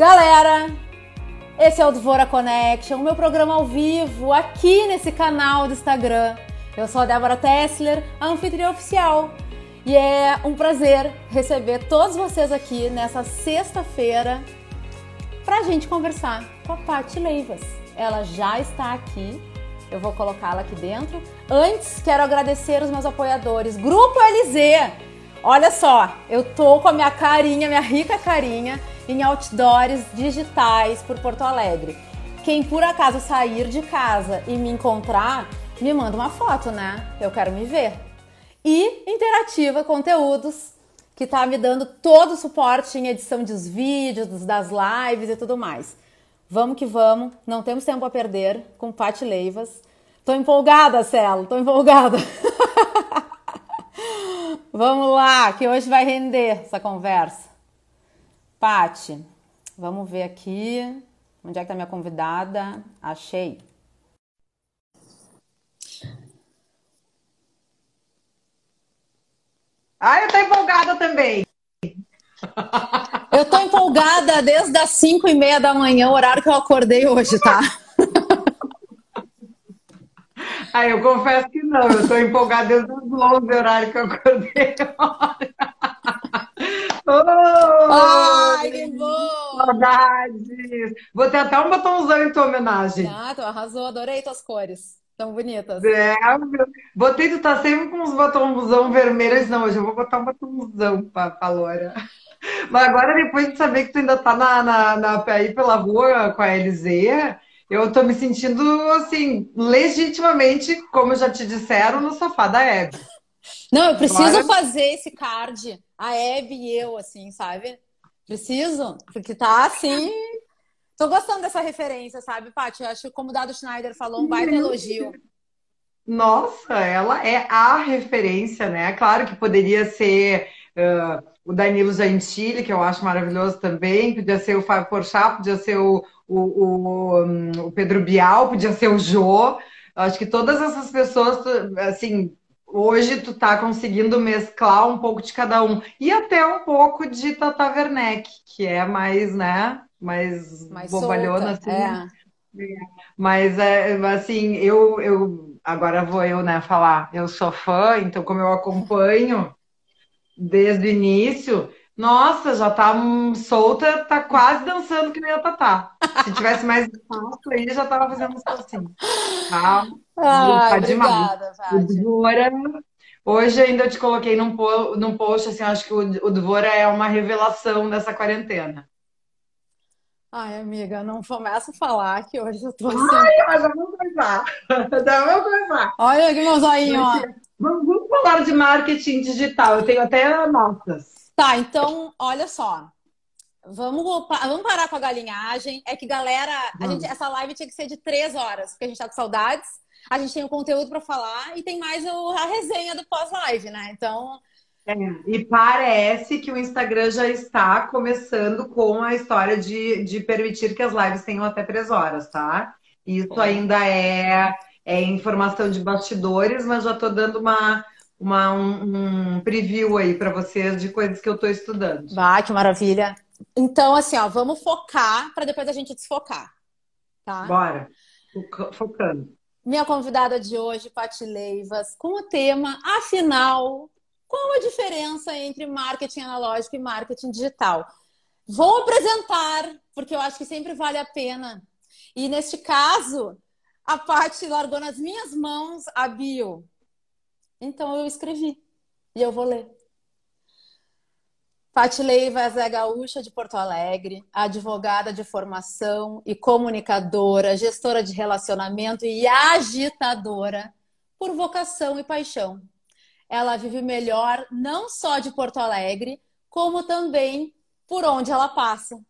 Galera, esse é o Dvora Connection, o meu programa ao vivo aqui nesse canal do Instagram. Eu sou a Débora Tessler, a anfitriã oficial. E é um prazer receber todos vocês aqui nessa sexta-feira pra gente conversar com a Paty Leivas. Ela já está aqui, eu vou colocá-la aqui dentro. Antes, quero agradecer os meus apoiadores. Grupo LZ! Olha só, eu tô com a minha carinha, minha rica carinha, em outdoors digitais por Porto Alegre. Quem por acaso sair de casa e me encontrar, me manda uma foto, né? Eu quero me ver. E Interativa Conteúdos, que tá me dando todo o suporte em edição dos vídeos, das lives e tudo mais. Vamos que vamos, não temos tempo a perder com Pati Leivas. Tô empolgada, Celo, tô empolgada. vamos lá, que hoje vai render essa conversa. Pati, vamos ver aqui. Onde é que tá minha convidada? Achei. Ah, eu tô empolgada também. Eu tô empolgada desde as 5 e meia da manhã, o horário que eu acordei hoje, tá? Ah, eu confesso que não, eu tô empolgada desde os 11 horário que eu acordei. oh, Ai, que bom! Saudades! Vou ter até um batomzão em tua homenagem. Ah, tu arrasou, adorei tuas cores. Tão bonitas. É, botei, tu tá sempre com uns batomzão vermelhos. Não, hoje eu vou botar um batomzão pra, pra Laura. Mas agora, depois de saber que tu ainda tá na, na, na, aí pela rua com a LZ, eu tô me sentindo, assim, legitimamente, como já te disseram, no sofá da Hebe. Não, eu preciso agora... fazer esse card, a Hebe e eu, assim, sabe? Preciso, porque tá assim. Tô gostando dessa referência, sabe, Paty? Eu acho que, como o Dado Schneider falou, um baita elogio. Nossa, ela é a referência, né? Claro que poderia ser uh, o Danilo Gentili, que eu acho maravilhoso também, podia ser o Fábio Porchat, podia ser o, o, o, um, o Pedro Bial, podia ser o Jô. Acho que todas essas pessoas, assim, hoje tu tá conseguindo mesclar um pouco de cada um. E até um pouco de Tata Werneck, que é mais, né, mais, mais bobalhona, solta, assim. É. Mas, é, assim, eu, eu... Agora vou eu, né, falar. Eu sou fã, então como eu acompanho desde o início... Nossa, já tá solta, tá quase dançando que nem a Tatá. Se tivesse mais espaço aí, já tava fazendo um assim. Tá? Ai, tá demais. Dvora, hoje ainda te coloquei num, po, num post, assim, acho que o, o Dvora é uma revelação dessa quarentena. Ai, amiga, não começa a falar que hoje eu tô assim. Ai, mas vamos começar. vamos começar. Olha aqui meu zoinho, ó. Vamos, vamos falar de marketing digital. Eu tenho até notas. Tá, então, olha só. Vamos, vamos parar com a galinhagem. É que, galera, a gente, essa live tinha que ser de três horas, porque a gente tá com saudades a gente tem o conteúdo para falar e tem mais o, a resenha do pós-live, né? Então. É, e parece que o Instagram já está começando com a história de, de permitir que as lives tenham até três horas, tá? Isso ainda é, é informação de bastidores, mas já estou dando uma, uma, um, um preview aí para vocês de coisas que eu estou estudando. Vai, que maravilha. Então, assim, ó, vamos focar para depois a gente desfocar. Tá? Bora. Focando minha convidada de hoje, Pati Leivas, com o tema, afinal, qual a diferença entre marketing analógico e marketing digital? Vou apresentar, porque eu acho que sempre vale a pena. E neste caso, a Pati largou nas minhas mãos a bio. Então eu escrevi e eu vou ler. Pati Leivas é gaúcha de Porto Alegre, advogada de formação e comunicadora, gestora de relacionamento e agitadora por vocação e paixão. Ela vive melhor não só de Porto Alegre, como também por onde ela passa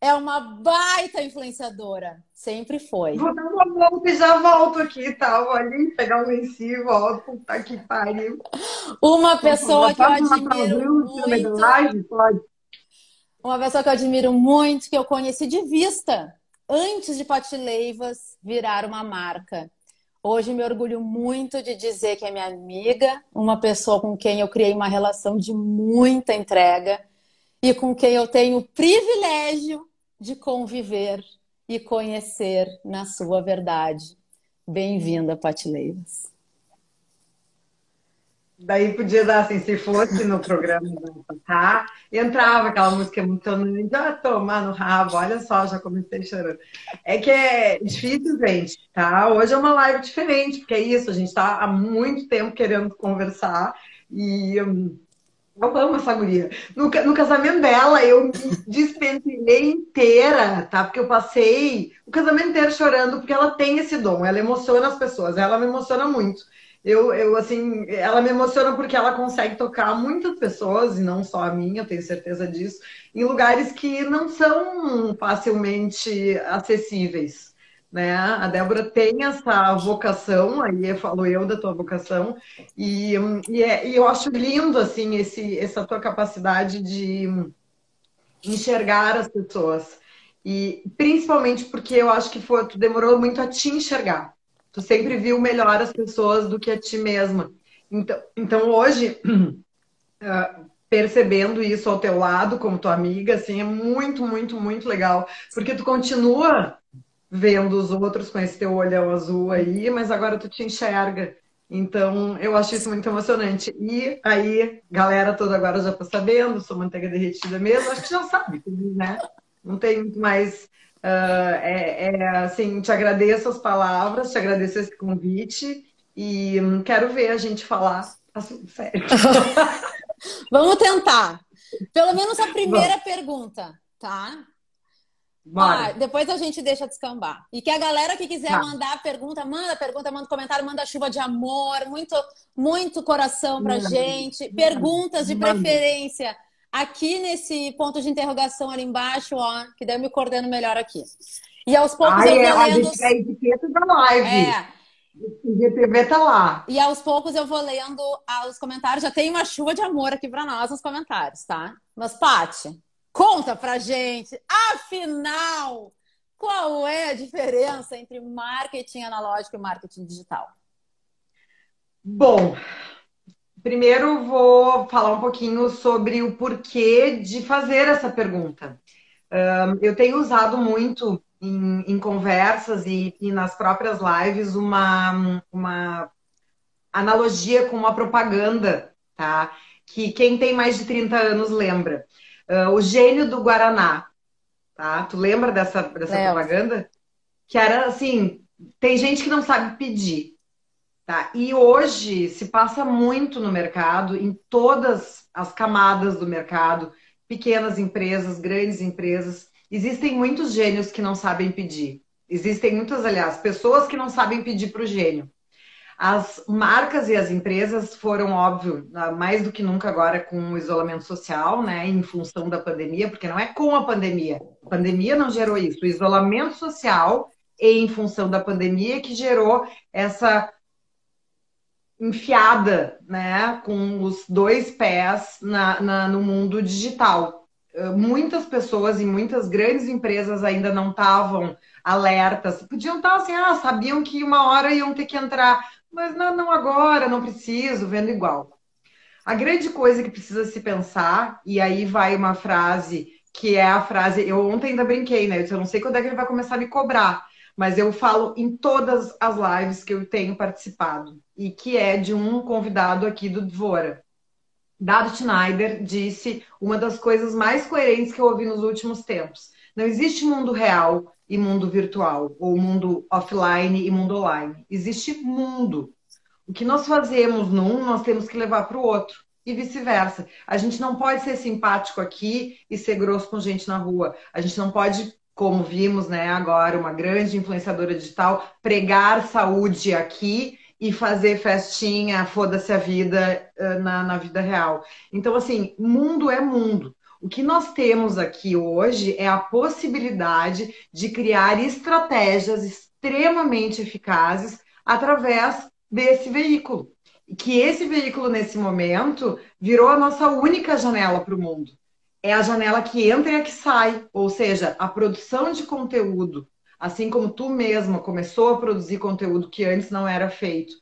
é uma baita influenciadora. Sempre foi. Vou dar uma volta e já volto aqui, tá? Vou ali pegar um lencinho e volto. Puta que pariu. Uma pessoa que eu admiro muito. Live, pode. Uma pessoa que eu admiro muito, que eu conheci de vista, antes de Pati Leivas virar uma marca. Hoje me orgulho muito de dizer que é minha amiga, uma pessoa com quem eu criei uma relação de muita entrega e com quem eu tenho o privilégio de conviver e conhecer na sua verdade. Bem-vinda, Pati Leivas. Daí podia dar assim, se fosse no programa tá? entrava aquela música emocionante, ah, tomar no rabo, olha só, já comecei chorando. É que é difícil, gente, tá? Hoje é uma live diferente, porque é isso, a gente tá há muito tempo querendo conversar e hum, eu amo essa guria. No, no casamento dela, eu me despentelhei inteira, tá? Porque eu passei o casamento inteiro chorando, porque ela tem esse dom, ela emociona as pessoas, ela me emociona muito eu, eu, assim, ela me emociona porque ela consegue tocar muitas pessoas, e não só a minha, eu tenho certeza disso, em lugares que não são facilmente acessíveis. Né? A Débora tem essa vocação, aí falou eu da tua vocação, e, e, é, e eu acho lindo assim esse, essa tua capacidade de enxergar as pessoas. E principalmente porque eu acho que foi, tu demorou muito a te enxergar. Tu sempre viu melhor as pessoas do que a ti mesma. Então, então hoje, uh, percebendo isso ao teu lado, como tua amiga, assim, é muito, muito, muito legal. Porque tu continua vendo os outros com esse teu olhão azul aí, mas agora tu te enxerga. Então, eu acho isso muito emocionante. E aí, galera toda agora já tá sabendo, sou manteiga derretida mesmo, acho que já sabe, né? Não tem muito mais Uh, é, é, assim, te agradeço as palavras, te agradeço esse convite e hum, quero ver a gente falar assunto sério. Vamos tentar. Pelo menos a primeira Bom. pergunta, tá? Ah, depois a gente deixa descambar. E que a galera que quiser tá. mandar pergunta, manda pergunta, manda comentário, manda chuva de amor, muito, muito coração pra gente. Perguntas de preferência aqui nesse ponto de interrogação ali embaixo, ó, que daí eu me coordeno melhor aqui. E aos poucos Ai, eu vou é, lendo. A gente é etiqueta da live. É. O GTV tá lá. E aos poucos eu vou lendo os comentários. Já tem uma chuva de amor aqui para nós nos comentários, tá? Mas, Paty, conta pra gente, afinal, qual é a diferença entre marketing analógico e marketing digital? Bom, Primeiro, vou falar um pouquinho sobre o porquê de fazer essa pergunta. eu tenho usado muito em, em conversas e, e, nas próprias lives uma, uma analogia com uma propaganda, tá? Que quem tem mais de 30 anos lembra. Uh, o gênio do Guaraná, tá? Tu lembra dessa, dessa propaganda? Que era assim, tem gente que não sabe pedir. Tá? E hoje se passa muito no mercado, em todas as camadas do mercado, pequenas empresas, grandes empresas. Existem muitos gênios que não sabem pedir. Existem muitas, aliás, pessoas que não sabem pedir para o gênio. As marcas e as empresas foram, óbvio, mais do que nunca agora com o isolamento social, né, em função da pandemia, porque não é com a pandemia. A pandemia não gerou isso. O isolamento social, em função da pandemia, que gerou essa enfiada, né, com os dois pés na, na, no mundo digital. Eh, muitas pessoas e muitas grandes empresas ainda não estavam alertas. Podiam estar assim, ah, sabiam que uma hora iam ter que entrar, mas não, não agora, não preciso, vendo igual. A grande coisa que precisa se pensar, e aí vai uma frase que é a frase, eu ontem ainda brinquei, né? Eu não sei quando é que ele vai começar a me cobrar, mas eu falo em todas as lives que eu tenho participado e que é de um convidado aqui do Dvora. Dado Schneider disse uma das coisas mais coerentes que eu ouvi nos últimos tempos. Não existe mundo real e mundo virtual, ou mundo offline e mundo online. Existe mundo. O que nós fazemos num, nós temos que levar para o outro. E vice-versa. A gente não pode ser simpático aqui e ser grosso com gente na rua. A gente não pode como vimos né, agora, uma grande influenciadora digital, pregar saúde aqui e fazer festinha, foda-se a vida na, na vida real. Então, assim, mundo é mundo. O que nós temos aqui hoje é a possibilidade de criar estratégias extremamente eficazes através desse veículo. Que esse veículo, nesse momento, virou a nossa única janela para o mundo é a janela que entra e a que sai. Ou seja, a produção de conteúdo, assim como tu mesma começou a produzir conteúdo que antes não era feito,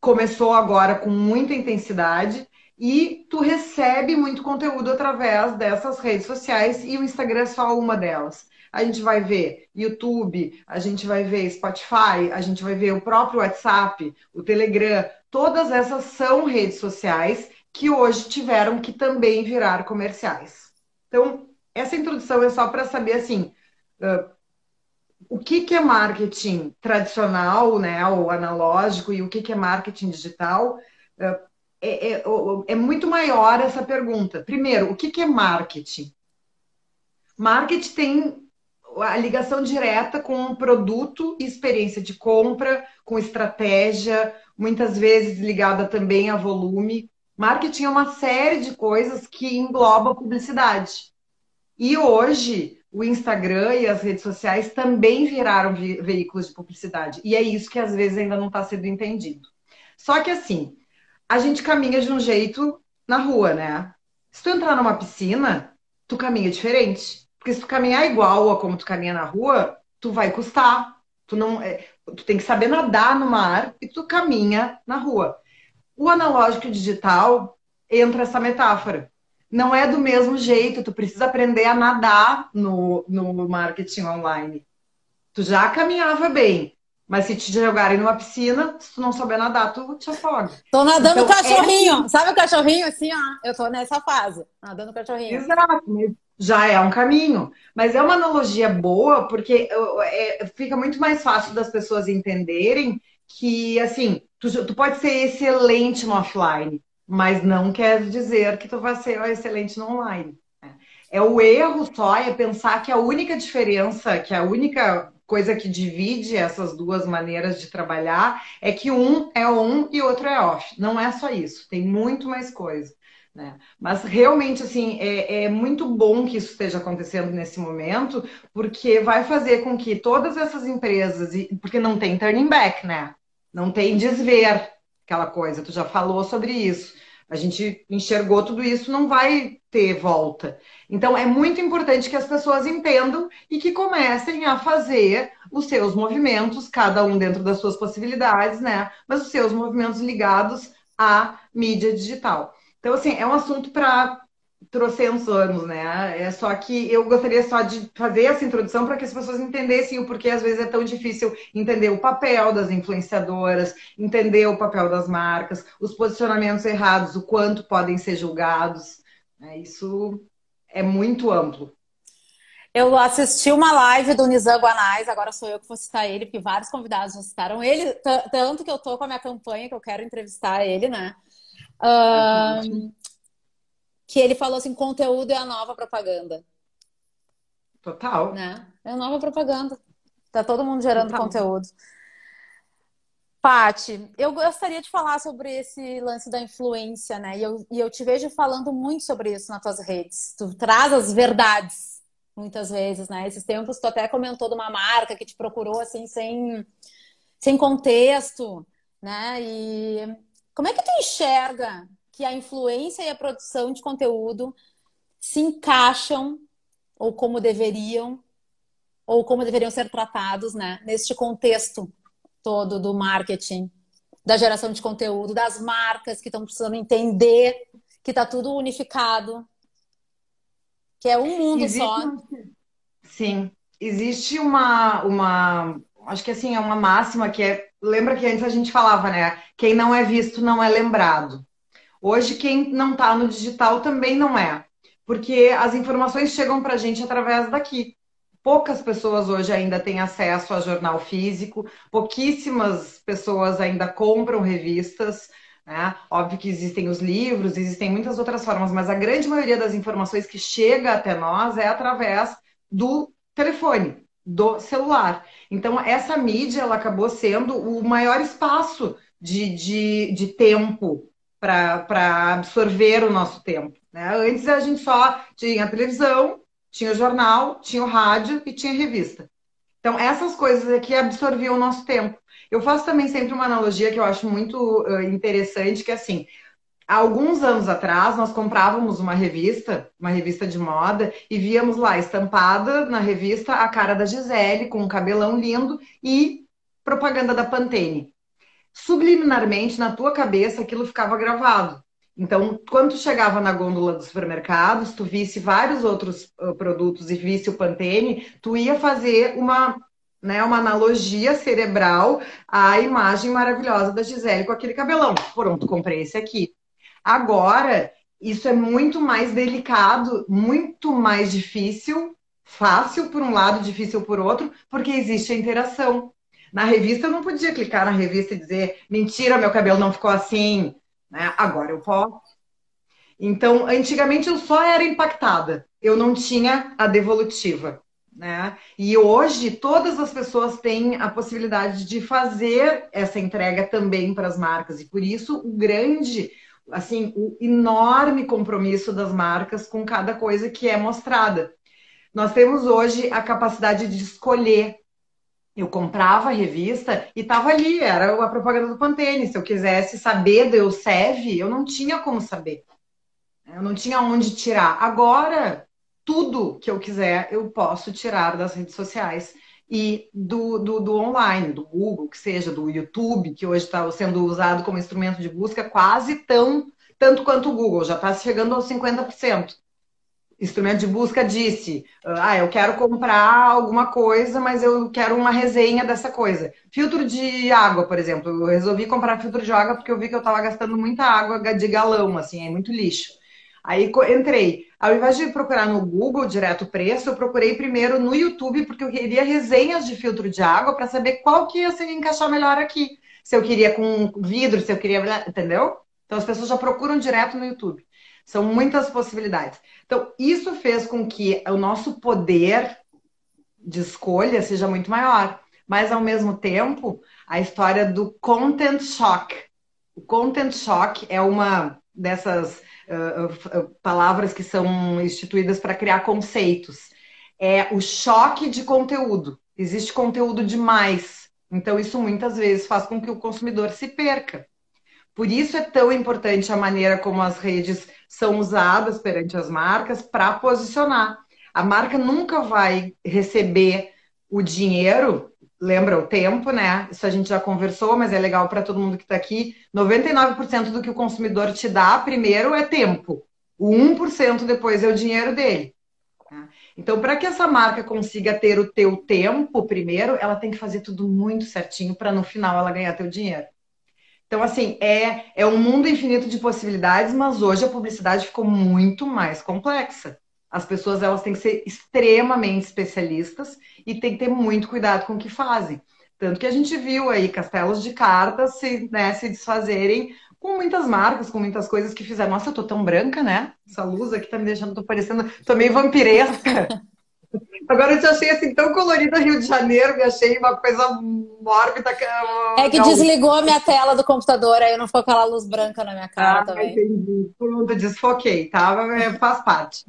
começou agora com muita intensidade e tu recebe muito conteúdo através dessas redes sociais e o Instagram é só uma delas. A gente vai ver YouTube, a gente vai ver Spotify, a gente vai ver o próprio WhatsApp, o Telegram, todas essas são redes sociais que hoje tiveram que também virar comerciais. Então, essa introdução é só para saber assim, uh, o que, que é marketing tradicional, né, ou analógico, e o que, que é marketing digital. É, é, é, muito maior essa pergunta. Primeiro, o que, que é marketing? Marketing tem a ligação direta com o produto e experiência de compra, com estratégia, muitas vezes ligada também a volume. Marketing é uma série de coisas que engloba publicidade. E hoje, o Instagram e as redes sociais também viraram veículos de publicidade. E é isso que às vezes ainda não está sendo entendido. Só que assim, a gente caminha de um jeito na rua, né? Se tu entrar numa piscina, tu caminha diferente. Porque se tu caminhar igual a como tu caminha na rua, tu vai custar. Tu não, é, tu tem que saber nadar no mar e tu caminha na rua. O analógico e o digital entra essa metáfora. Não é do mesmo jeito, tu precisa aprender a nadar no, no marketing online. Tu já caminhava bem, mas se te jogarem numa piscina, se tu não souber nadar, tu te afoga. Tô nadando então, cachorrinho. É... Sabe o cachorrinho assim, ó? Eu tô nessa fase, nadando cachorrinho. Exato. Já é um caminho. Mas é uma analogia boa, porque é, fica muito mais fácil das pessoas entenderem que, assim, tu, tu pode ser excelente no offline, mas não quer dizer que tu vai ser excelente no online. Né? É o erro só é pensar que a única diferença, que a única coisa que divide essas duas maneiras de trabalhar é que um é on e outro é off. Não é só isso, tem muito mais coisa. Né? Mas realmente, assim, é, é, muito bom que isso esteja acontecendo nesse momento, porque vai fazer com que todas essas empresas, porque não tem turning back, né? Não tem desver aquela coisa, tu já falou sobre isso. A gente enxergou tudo isso, não vai ter volta. Então, é muito importante que as pessoas entendam e que comecem a fazer os seus movimentos, cada um dentro das suas possibilidades, né? Mas os seus movimentos ligados à mídia digital. Então, assim, é um assunto para trocentos anos, né? É só que eu gostaria só de fazer essa introdução para que as pessoas entendessem o porquê às vezes é tão difícil entender o papel das influenciadoras, entender o papel das marcas, os posicionamentos errados, o quanto podem ser julgados. Né? Isso é muito amplo. Eu assisti uma live do Nizam Guanais, agora sou eu que vou citar ele, porque vários convidados já citaram ele, tanto que eu tô com a minha campanha que eu quero entrevistar ele, né? Um, que ele falou assim: conteúdo é a nova propaganda. Total. Né? É a nova propaganda. Tá todo mundo gerando Total. conteúdo. Pati, eu gostaria de falar sobre esse lance da influência, né? E eu, e eu te vejo falando muito sobre isso nas tuas redes. Tu traz as verdades, muitas vezes, né? Esses tempos tu até comentou de uma marca que te procurou assim, sem, sem contexto, né? E como é que tu enxerga que a influência e a produção de conteúdo se encaixam ou como deveriam ou como deveriam ser tratados, né, neste contexto todo do marketing, da geração de conteúdo, das marcas que estão precisando entender que está tudo unificado, que é um mundo Existe, só. Sim, existe uma, uma, acho que assim é uma máxima que é, lembra que antes a gente falava, né? Quem não é visto não é lembrado. Hoje, quem não está no digital também não é, porque as informações chegam para a gente através daqui. Poucas pessoas hoje ainda têm acesso a jornal físico, pouquíssimas pessoas ainda compram revistas. Né? Óbvio que existem os livros, existem muitas outras formas, mas a grande maioria das informações que chega até nós é através do telefone, do celular. Então, essa mídia ela acabou sendo o maior espaço de, de, de tempo para absorver o nosso tempo. Né? Antes a gente só tinha a televisão, tinha o jornal, tinha o rádio e tinha a revista. Então, essas coisas aqui absorviam o nosso tempo. Eu faço também sempre uma analogia que eu acho muito interessante, que é assim, há alguns anos atrás, nós comprávamos uma revista, uma revista de moda, e víamos lá, estampada na revista, a cara da Gisele, com um cabelão lindo, e propaganda da Pantene subliminarmente na tua cabeça aquilo ficava gravado. Então, quando tu chegava na gôndola dos supermercados, tu visse vários outros uh, produtos e visse o Pantene, tu ia fazer uma, né, uma analogia cerebral à imagem maravilhosa da Gisele com aquele cabelão. Pronto, comprei esse aqui. Agora, isso é muito mais delicado, muito mais difícil, fácil por um lado, difícil por outro, porque existe a interação. Na revista eu não podia clicar na revista e dizer, mentira, meu cabelo não ficou assim. Né? Agora eu posso. Então, antigamente eu só era impactada, eu não tinha a devolutiva. Né? E hoje todas as pessoas têm a possibilidade de fazer essa entrega também para as marcas. E por isso o grande, assim, o enorme compromisso das marcas com cada coisa que é mostrada. Nós temos hoje a capacidade de escolher eu comprava a revista e estava ali, era a propaganda do Pantene. Se eu quisesse saber do Eusev, eu não tinha como saber. Eu não tinha onde tirar. Agora, tudo que eu quiser, eu posso tirar das redes sociais e do, do, do online, do Google, que seja, do YouTube, que hoje está sendo usado como instrumento de busca quase tão tanto quanto o Google, já está chegando aos 50% instrumento de busca disse: Ah, eu quero comprar alguma coisa, mas eu quero uma resenha dessa coisa. Filtro de água, por exemplo. Eu resolvi comprar filtro de água porque eu vi que eu estava gastando muita água de galão, assim, é muito lixo. Aí entrei. Ao invés de procurar no Google direto o preço, eu procurei primeiro no YouTube, porque eu queria resenhas de filtro de água para saber qual que ia se encaixar melhor aqui. Se eu queria com vidro, se eu queria. Entendeu? Então as pessoas já procuram direto no YouTube. São muitas possibilidades. Então, isso fez com que o nosso poder de escolha seja muito maior. Mas, ao mesmo tempo, a história do content shock. O content shock é uma dessas uh, uh, palavras que são instituídas para criar conceitos. É o choque de conteúdo. Existe conteúdo demais. Então, isso muitas vezes faz com que o consumidor se perca. Por isso é tão importante a maneira como as redes são usadas perante as marcas para posicionar. A marca nunca vai receber o dinheiro, lembra o tempo, né? Isso a gente já conversou, mas é legal para todo mundo que está aqui. 99% do que o consumidor te dá primeiro é tempo. O 1% depois é o dinheiro dele. Né? Então, para que essa marca consiga ter o teu tempo primeiro, ela tem que fazer tudo muito certinho para no final ela ganhar teu dinheiro. Então, assim, é, é um mundo infinito de possibilidades, mas hoje a publicidade ficou muito mais complexa. As pessoas elas têm que ser extremamente especialistas e tem que ter muito cuidado com o que fazem. Tanto que a gente viu aí castelos de cartas se, né, se desfazerem com muitas marcas, com muitas coisas que fizeram. Nossa, eu tô tão branca, né? Essa luz aqui tá me deixando, tô parecendo, tô meio vampiresca. Agora eu te achei assim tão colorida Rio de Janeiro, me achei uma coisa mórbida. É que desligou a minha tela do computador, aí não ficou aquela luz branca na minha cara ah, também. Entendi. Pronto, desfoquei, tá? Faz parte.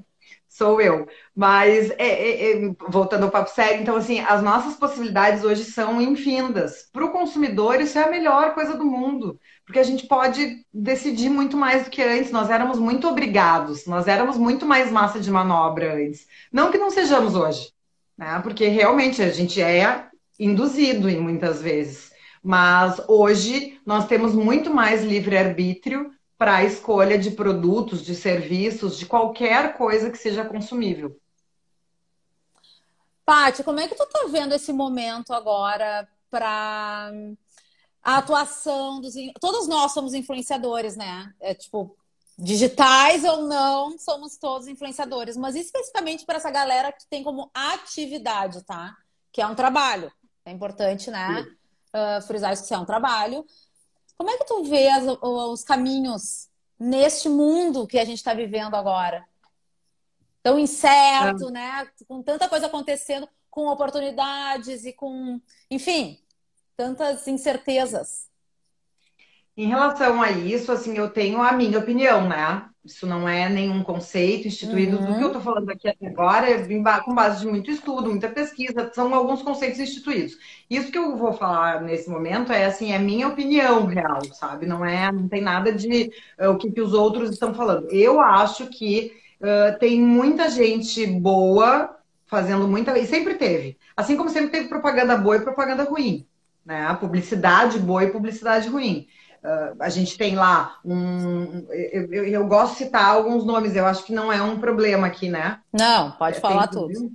Sou eu. Mas, é, é, é, voltando ao papo sério, então, assim, as nossas possibilidades hoje são infindas. Para o consumidor, isso é a melhor coisa do mundo porque a gente pode decidir muito mais do que antes. Nós éramos muito obrigados, nós éramos muito mais massa de manobra antes. Não que não sejamos hoje, né? Porque realmente a gente é induzido em muitas vezes. Mas hoje nós temos muito mais livre-arbítrio para a escolha de produtos, de serviços, de qualquer coisa que seja consumível. Paty, como é que tu tá vendo esse momento agora para a atuação dos. Todos nós somos influenciadores, né? É tipo, digitais ou não, somos todos influenciadores, mas especificamente para essa galera que tem como atividade, tá? Que é um trabalho. É importante, né? Uh, frisar isso que é um trabalho. Como é que tu vê as, os caminhos neste mundo que a gente está vivendo agora? Tão incerto, é. né? Com tanta coisa acontecendo, com oportunidades e com. Enfim, tantas incertezas? Em relação a isso, assim, eu tenho a minha opinião, né? Isso não é nenhum conceito instituído. Uhum. Tudo que eu estou falando aqui até agora é com base de muito estudo, muita pesquisa, são alguns conceitos instituídos. Isso que eu vou falar nesse momento é assim, é minha opinião real, sabe? Não é, não tem nada de uh, o que, que os outros estão falando. Eu acho que uh, tem muita gente boa fazendo muita, e sempre teve. Assim como sempre teve propaganda boa e propaganda ruim né? Publicidade boa e publicidade ruim. Uh, a gente tem lá um. Eu, eu, eu, gosto de citar alguns nomes, eu acho que não é um problema aqui, né? Não, pode é, falar tudo.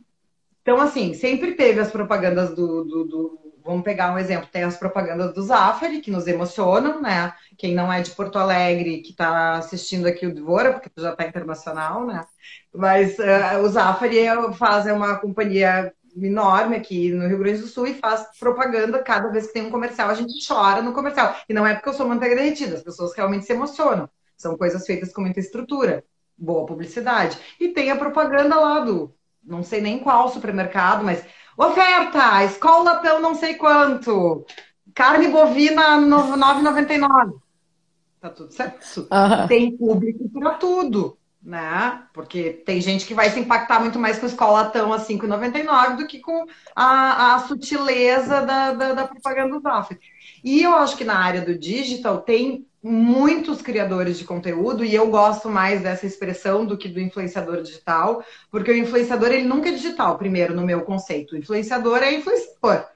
Então, assim, sempre teve as propagandas do, do, do, Vamos pegar um exemplo: tem as propagandas do Zafari, que nos emocionam, né? Quem não é de Porto Alegre, que está assistindo aqui o Dvora, porque já está internacional, né? Mas uh, o Zafari faz é uma companhia enorme aqui no Rio Grande do Sul e faz propaganda cada vez que tem um comercial, a gente chora no comercial. E não é porque eu sou manteiga derretida, as pessoas realmente se emocionam. São coisas feitas com muita estrutura, boa publicidade. E tem a propaganda lá do, não sei nem qual supermercado, mas oferta, escola pelo não sei quanto, carne bovina 9,99. Tá tudo certo. Uhum. Tem público para tudo né? Porque tem gente que vai se impactar muito mais com escola tão a 5,99 do que com a, a sutileza da, da, da propaganda do Zafre. E eu acho que na área do digital tem muitos criadores de conteúdo e eu gosto mais dessa expressão do que do influenciador digital, porque o influenciador ele nunca é digital, primeiro no meu conceito. O influenciador é influenciador.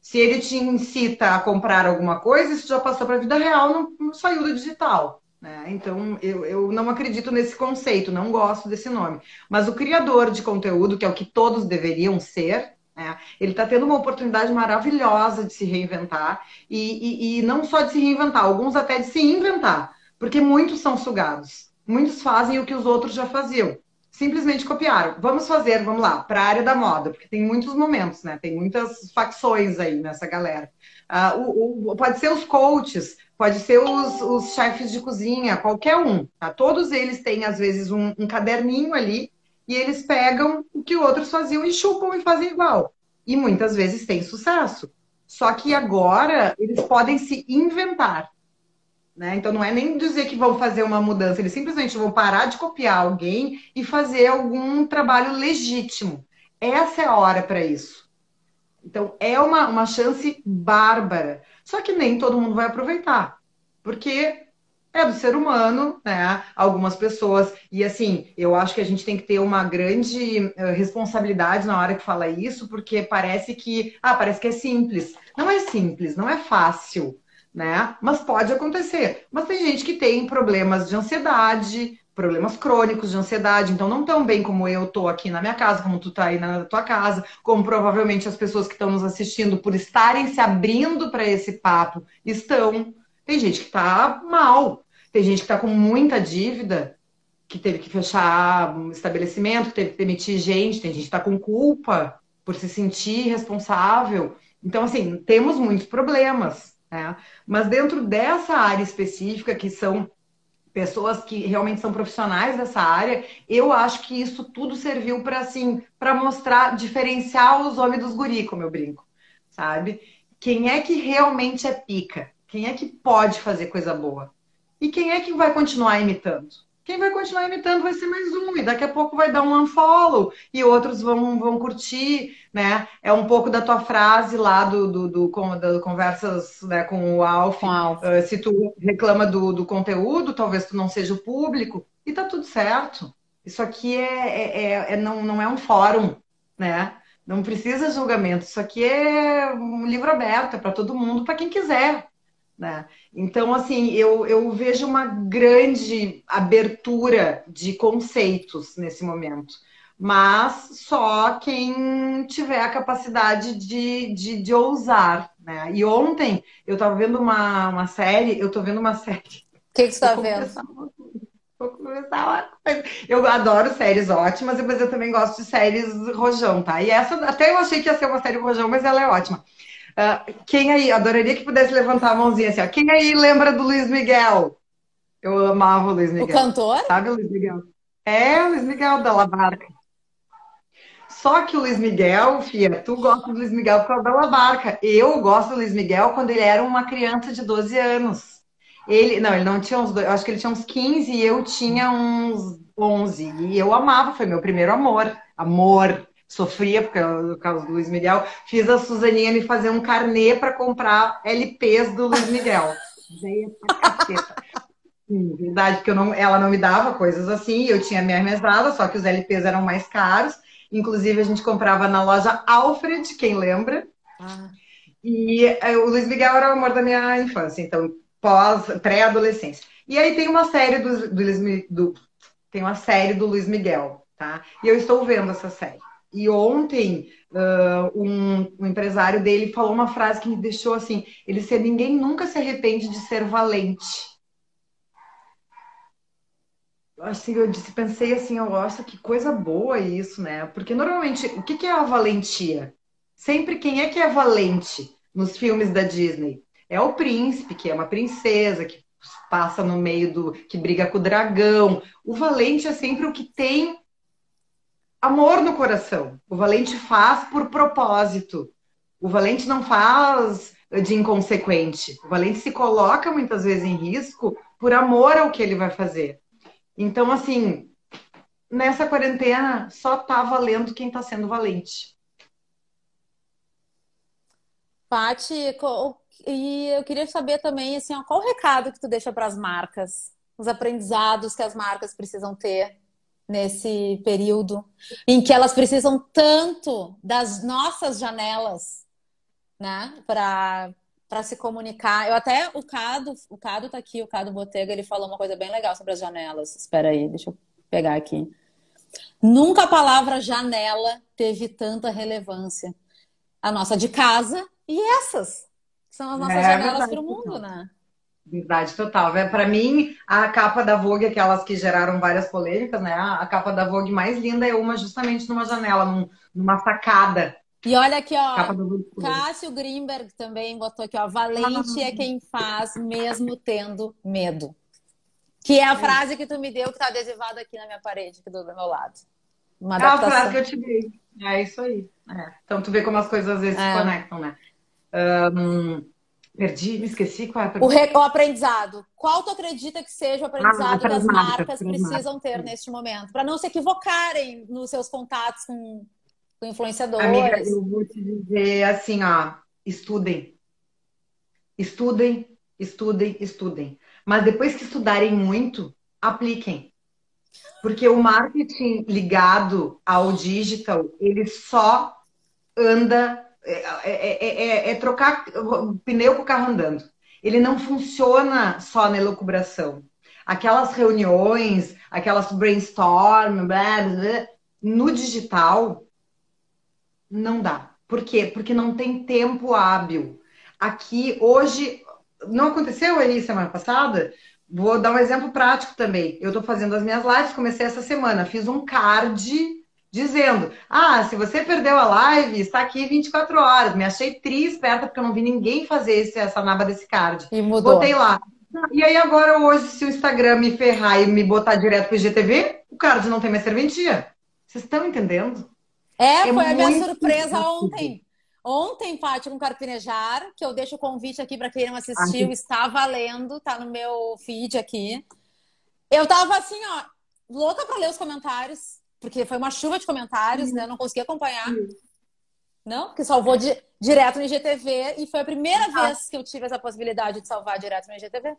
Se ele te incita a comprar alguma coisa, isso já passou para a vida real, não, não saiu do digital. Né? Então, eu, eu não acredito nesse conceito, não gosto desse nome. Mas o criador de conteúdo, que é o que todos deveriam ser, né? ele está tendo uma oportunidade maravilhosa de se reinventar. E, e, e não só de se reinventar, alguns até de se inventar. Porque muitos são sugados. Muitos fazem o que os outros já faziam simplesmente copiaram. Vamos fazer, vamos lá, para a área da moda, porque tem muitos momentos, né? Tem muitas facções aí nessa galera. Uh, o, o, pode ser os coaches, pode ser os, os chefes de cozinha, qualquer um. Tá? Todos eles têm, às vezes, um, um caderninho ali e eles pegam o que outros faziam e chupam e fazem igual. E muitas vezes tem sucesso. Só que agora eles podem se inventar. Né? Então não é nem dizer que vão fazer uma mudança, eles simplesmente vão parar de copiar alguém e fazer algum trabalho legítimo. Essa é a hora para isso. Então é uma, uma chance bárbara. Só que nem todo mundo vai aproveitar, porque é do ser humano, né? Algumas pessoas. E assim, eu acho que a gente tem que ter uma grande eh, responsabilidade na hora que fala isso, porque parece que. Ah, parece que é simples. Não é simples, não é fácil, né? Mas pode acontecer. Mas tem gente que tem problemas de ansiedade, problemas crônicos de ansiedade, então não tão bem como eu tô aqui na minha casa, como tu tá aí na tua casa, como provavelmente as pessoas que estão nos assistindo por estarem se abrindo para esse papo estão. Tem gente que tá mal, tem gente que tá com muita dívida, que teve que fechar um estabelecimento, que teve que demitir gente, tem gente que tá com culpa por se sentir responsável. Então, assim, temos muitos problemas, né? Mas dentro dessa área específica, que são pessoas que realmente são profissionais dessa área, eu acho que isso tudo serviu para assim, para mostrar, diferenciar os homens dos guri, como eu brinco, sabe? Quem é que realmente é pica? Quem é que pode fazer coisa boa? E quem é que vai continuar imitando? Quem vai continuar imitando vai ser mais um, e daqui a pouco vai dar um unfollow, e outros vão, vão curtir, né? É um pouco da tua frase lá do, do, do, do Conversas né, com o Alf. Com Alf. Uh, se tu reclama do, do conteúdo, talvez tu não seja o público, e tá tudo certo. Isso aqui é, é, é, é não, não é um fórum, né? Não precisa julgamento. Isso aqui é um livro aberto, é para todo mundo, para quem quiser. Né? Então, assim, eu, eu vejo uma grande abertura de conceitos nesse momento, mas só quem tiver a capacidade de, de, de ousar. Né? E ontem eu estava vendo uma, uma série, eu estou vendo uma série. O que, que você está vendo? Vou começar uma coisa. Eu adoro séries ótimas, mas eu também gosto de séries rojão, tá? E essa, até eu achei que ia ser uma série rojão, mas ela é ótima. Uh, quem aí, adoraria que pudesse levantar a mãozinha assim, ó. Quem aí lembra do Luiz Miguel? Eu amava o Luiz Miguel. O cantor? Sabe o Luiz Miguel? É, o Luiz Miguel da Labarca. Só que o Luiz Miguel, Fia, tu gosta do Luiz Miguel por causa da Labarca. Eu gosto do Luiz Miguel quando ele era uma criança de 12 anos. Ele, não, ele não tinha uns, eu acho que ele tinha uns 15 e eu tinha uns 11. E eu amava, foi meu primeiro amor. Amor sofria por causa do Luiz Miguel, fiz a Suzaninha me fazer um carnê para comprar LPs do Luiz Miguel. Sim, verdade, porque eu não, ela não me dava coisas assim, eu tinha minha mesada, só que os LPs eram mais caros. Inclusive, a gente comprava na loja Alfred, quem lembra? Ah. E eh, o Luiz Miguel era o amor da minha infância, então pós, pré-adolescência. E aí tem uma série do, do, do, tem uma série do Luiz Miguel, tá? E eu estou vendo essa série. E ontem uh, um, um, empresário dele falou uma frase que me deixou assim: ele disse, ninguém nunca se arrepende de ser valente. Assim, eu disse, pensei assim, nossa, que coisa boa isso, né? Porque normalmente, o que é a valentia? Sempre quem é que é valente nos filmes da Disney? É o príncipe, que é uma princesa, que passa no meio do. que briga com o dragão. O valente é sempre o que tem amor no coração. O valente faz por propósito. O valente não faz de inconsequente. O valente se coloca muitas vezes em risco por amor ao que ele vai fazer. Então, assim, nessa quarentena só tá valendo quem tá sendo valente. Pati, e eu queria saber também, assim, ó, qual o recado que tu deixa para as marcas? Os aprendizados que as marcas precisam ter nesse período em que elas precisam tanto das nossas janelas, né, para para se comunicar. Eu até o Cado, o Cado tá aqui, o Cado Botega, ele falou uma coisa bem legal sobre as janelas. Espera aí, deixa eu pegar aqui. Nunca a palavra janela teve tanta relevância. A nossa de casa e essas são as nossas é, janelas para o mundo, né? Verdade total. É, Para mim, a capa da Vogue, aquelas que geraram várias polêmicas, né? A capa da Vogue mais linda é uma justamente numa janela, num, numa sacada. E olha aqui, ó, Cássio Greenberg também botou aqui, ó, valente é quem faz mesmo tendo medo. Que é a é. frase que tu me deu que tá adesivada aqui na minha parede, aqui do, do meu lado. Uma é a frase que eu te dei. É isso aí. É. Então tu vê como as coisas às vezes é. se conectam, né? Um, Perdi, me esqueci qual é a o, re... o aprendizado. Qual tu acredita que seja o aprendizado ah, que as marcas, marcas precisam marcas. ter neste momento? Para não se equivocarem nos seus contatos com, com influenciadores. Amiga, eu vou te dizer assim, ó, estudem. Estudem, estudem, estudem. Mas depois que estudarem muito, apliquem. Porque o marketing ligado ao digital, ele só anda é, é, é, é, trocar pneu com o carro andando. Ele não funciona só na elucubração. Aquelas reuniões, aquelas brainstorm, blá, blá, no digital, não dá. Por quê? Porque não tem tempo hábil. Aqui, hoje, não aconteceu aí semana passada? Vou dar um exemplo prático também. Eu estou fazendo as minhas lives, comecei essa semana, fiz um card dizendo: Ah, se você perdeu a live, está aqui 24 horas. Me achei triste, esperta, porque eu não vi ninguém fazer esse, essa naba desse card. E mudou. Botei lá. E aí, agora, hoje, se o Instagram me ferrar e me botar direto pro IGTV, o card não tem mais serventia. Vocês estão entendendo? É, é foi a minha surpresa ontem. Ontem, Paty, com Carpinejar, que eu deixo o convite aqui para quem não assistiu, ah, está valendo, tá no meu feed aqui. Eu tava assim, ó, louca para ler os comentários porque foi uma chuva de comentários, né? Eu não consegui acompanhar. Não, porque salvou de, direto no IGTV e foi a primeira ah. vez que eu tive essa possibilidade de salvar direto no IGTV.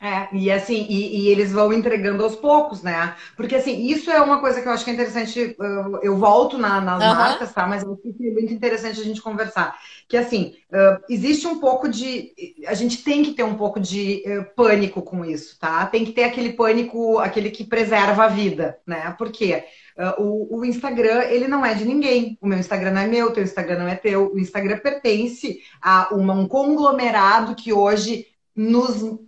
É, e assim, e, e, eles vão entregando aos poucos, né? Porque assim, isso é uma coisa que eu acho que é interessante, eu, eu volto na, nas uhum. marcas, tá? Mas eu acho que é muito interessante a gente conversar. Que assim, uh, existe um pouco de. A gente tem que ter um pouco de uh, pânico com isso, tá? Tem que ter aquele pânico, aquele que preserva a vida, né? Por quê? Uh, o, o, Instagram, ele não é de ninguém. O meu Instagram não é meu, o teu Instagram não é teu. O Instagram pertence a uma, um conglomerado que hoje nos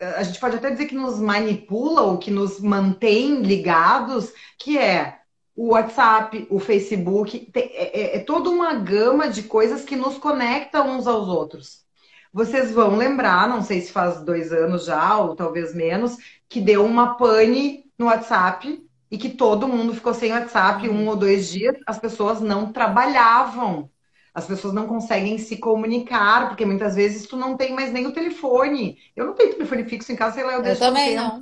a gente pode até dizer que nos manipula ou que nos mantém ligados, que é o WhatsApp, o Facebook, é, é, é toda uma gama de coisas que nos conecta uns aos outros. Vocês vão lembrar, não sei se faz dois anos já, ou talvez menos, que deu uma pane no WhatsApp e que todo mundo ficou sem WhatsApp um ou dois dias, as pessoas não trabalhavam as pessoas não conseguem se comunicar, porque muitas vezes tu não tem mais nem o telefone. Eu não tenho telefone fixo em casa, sei lá, eu, eu deixo. Eu também não.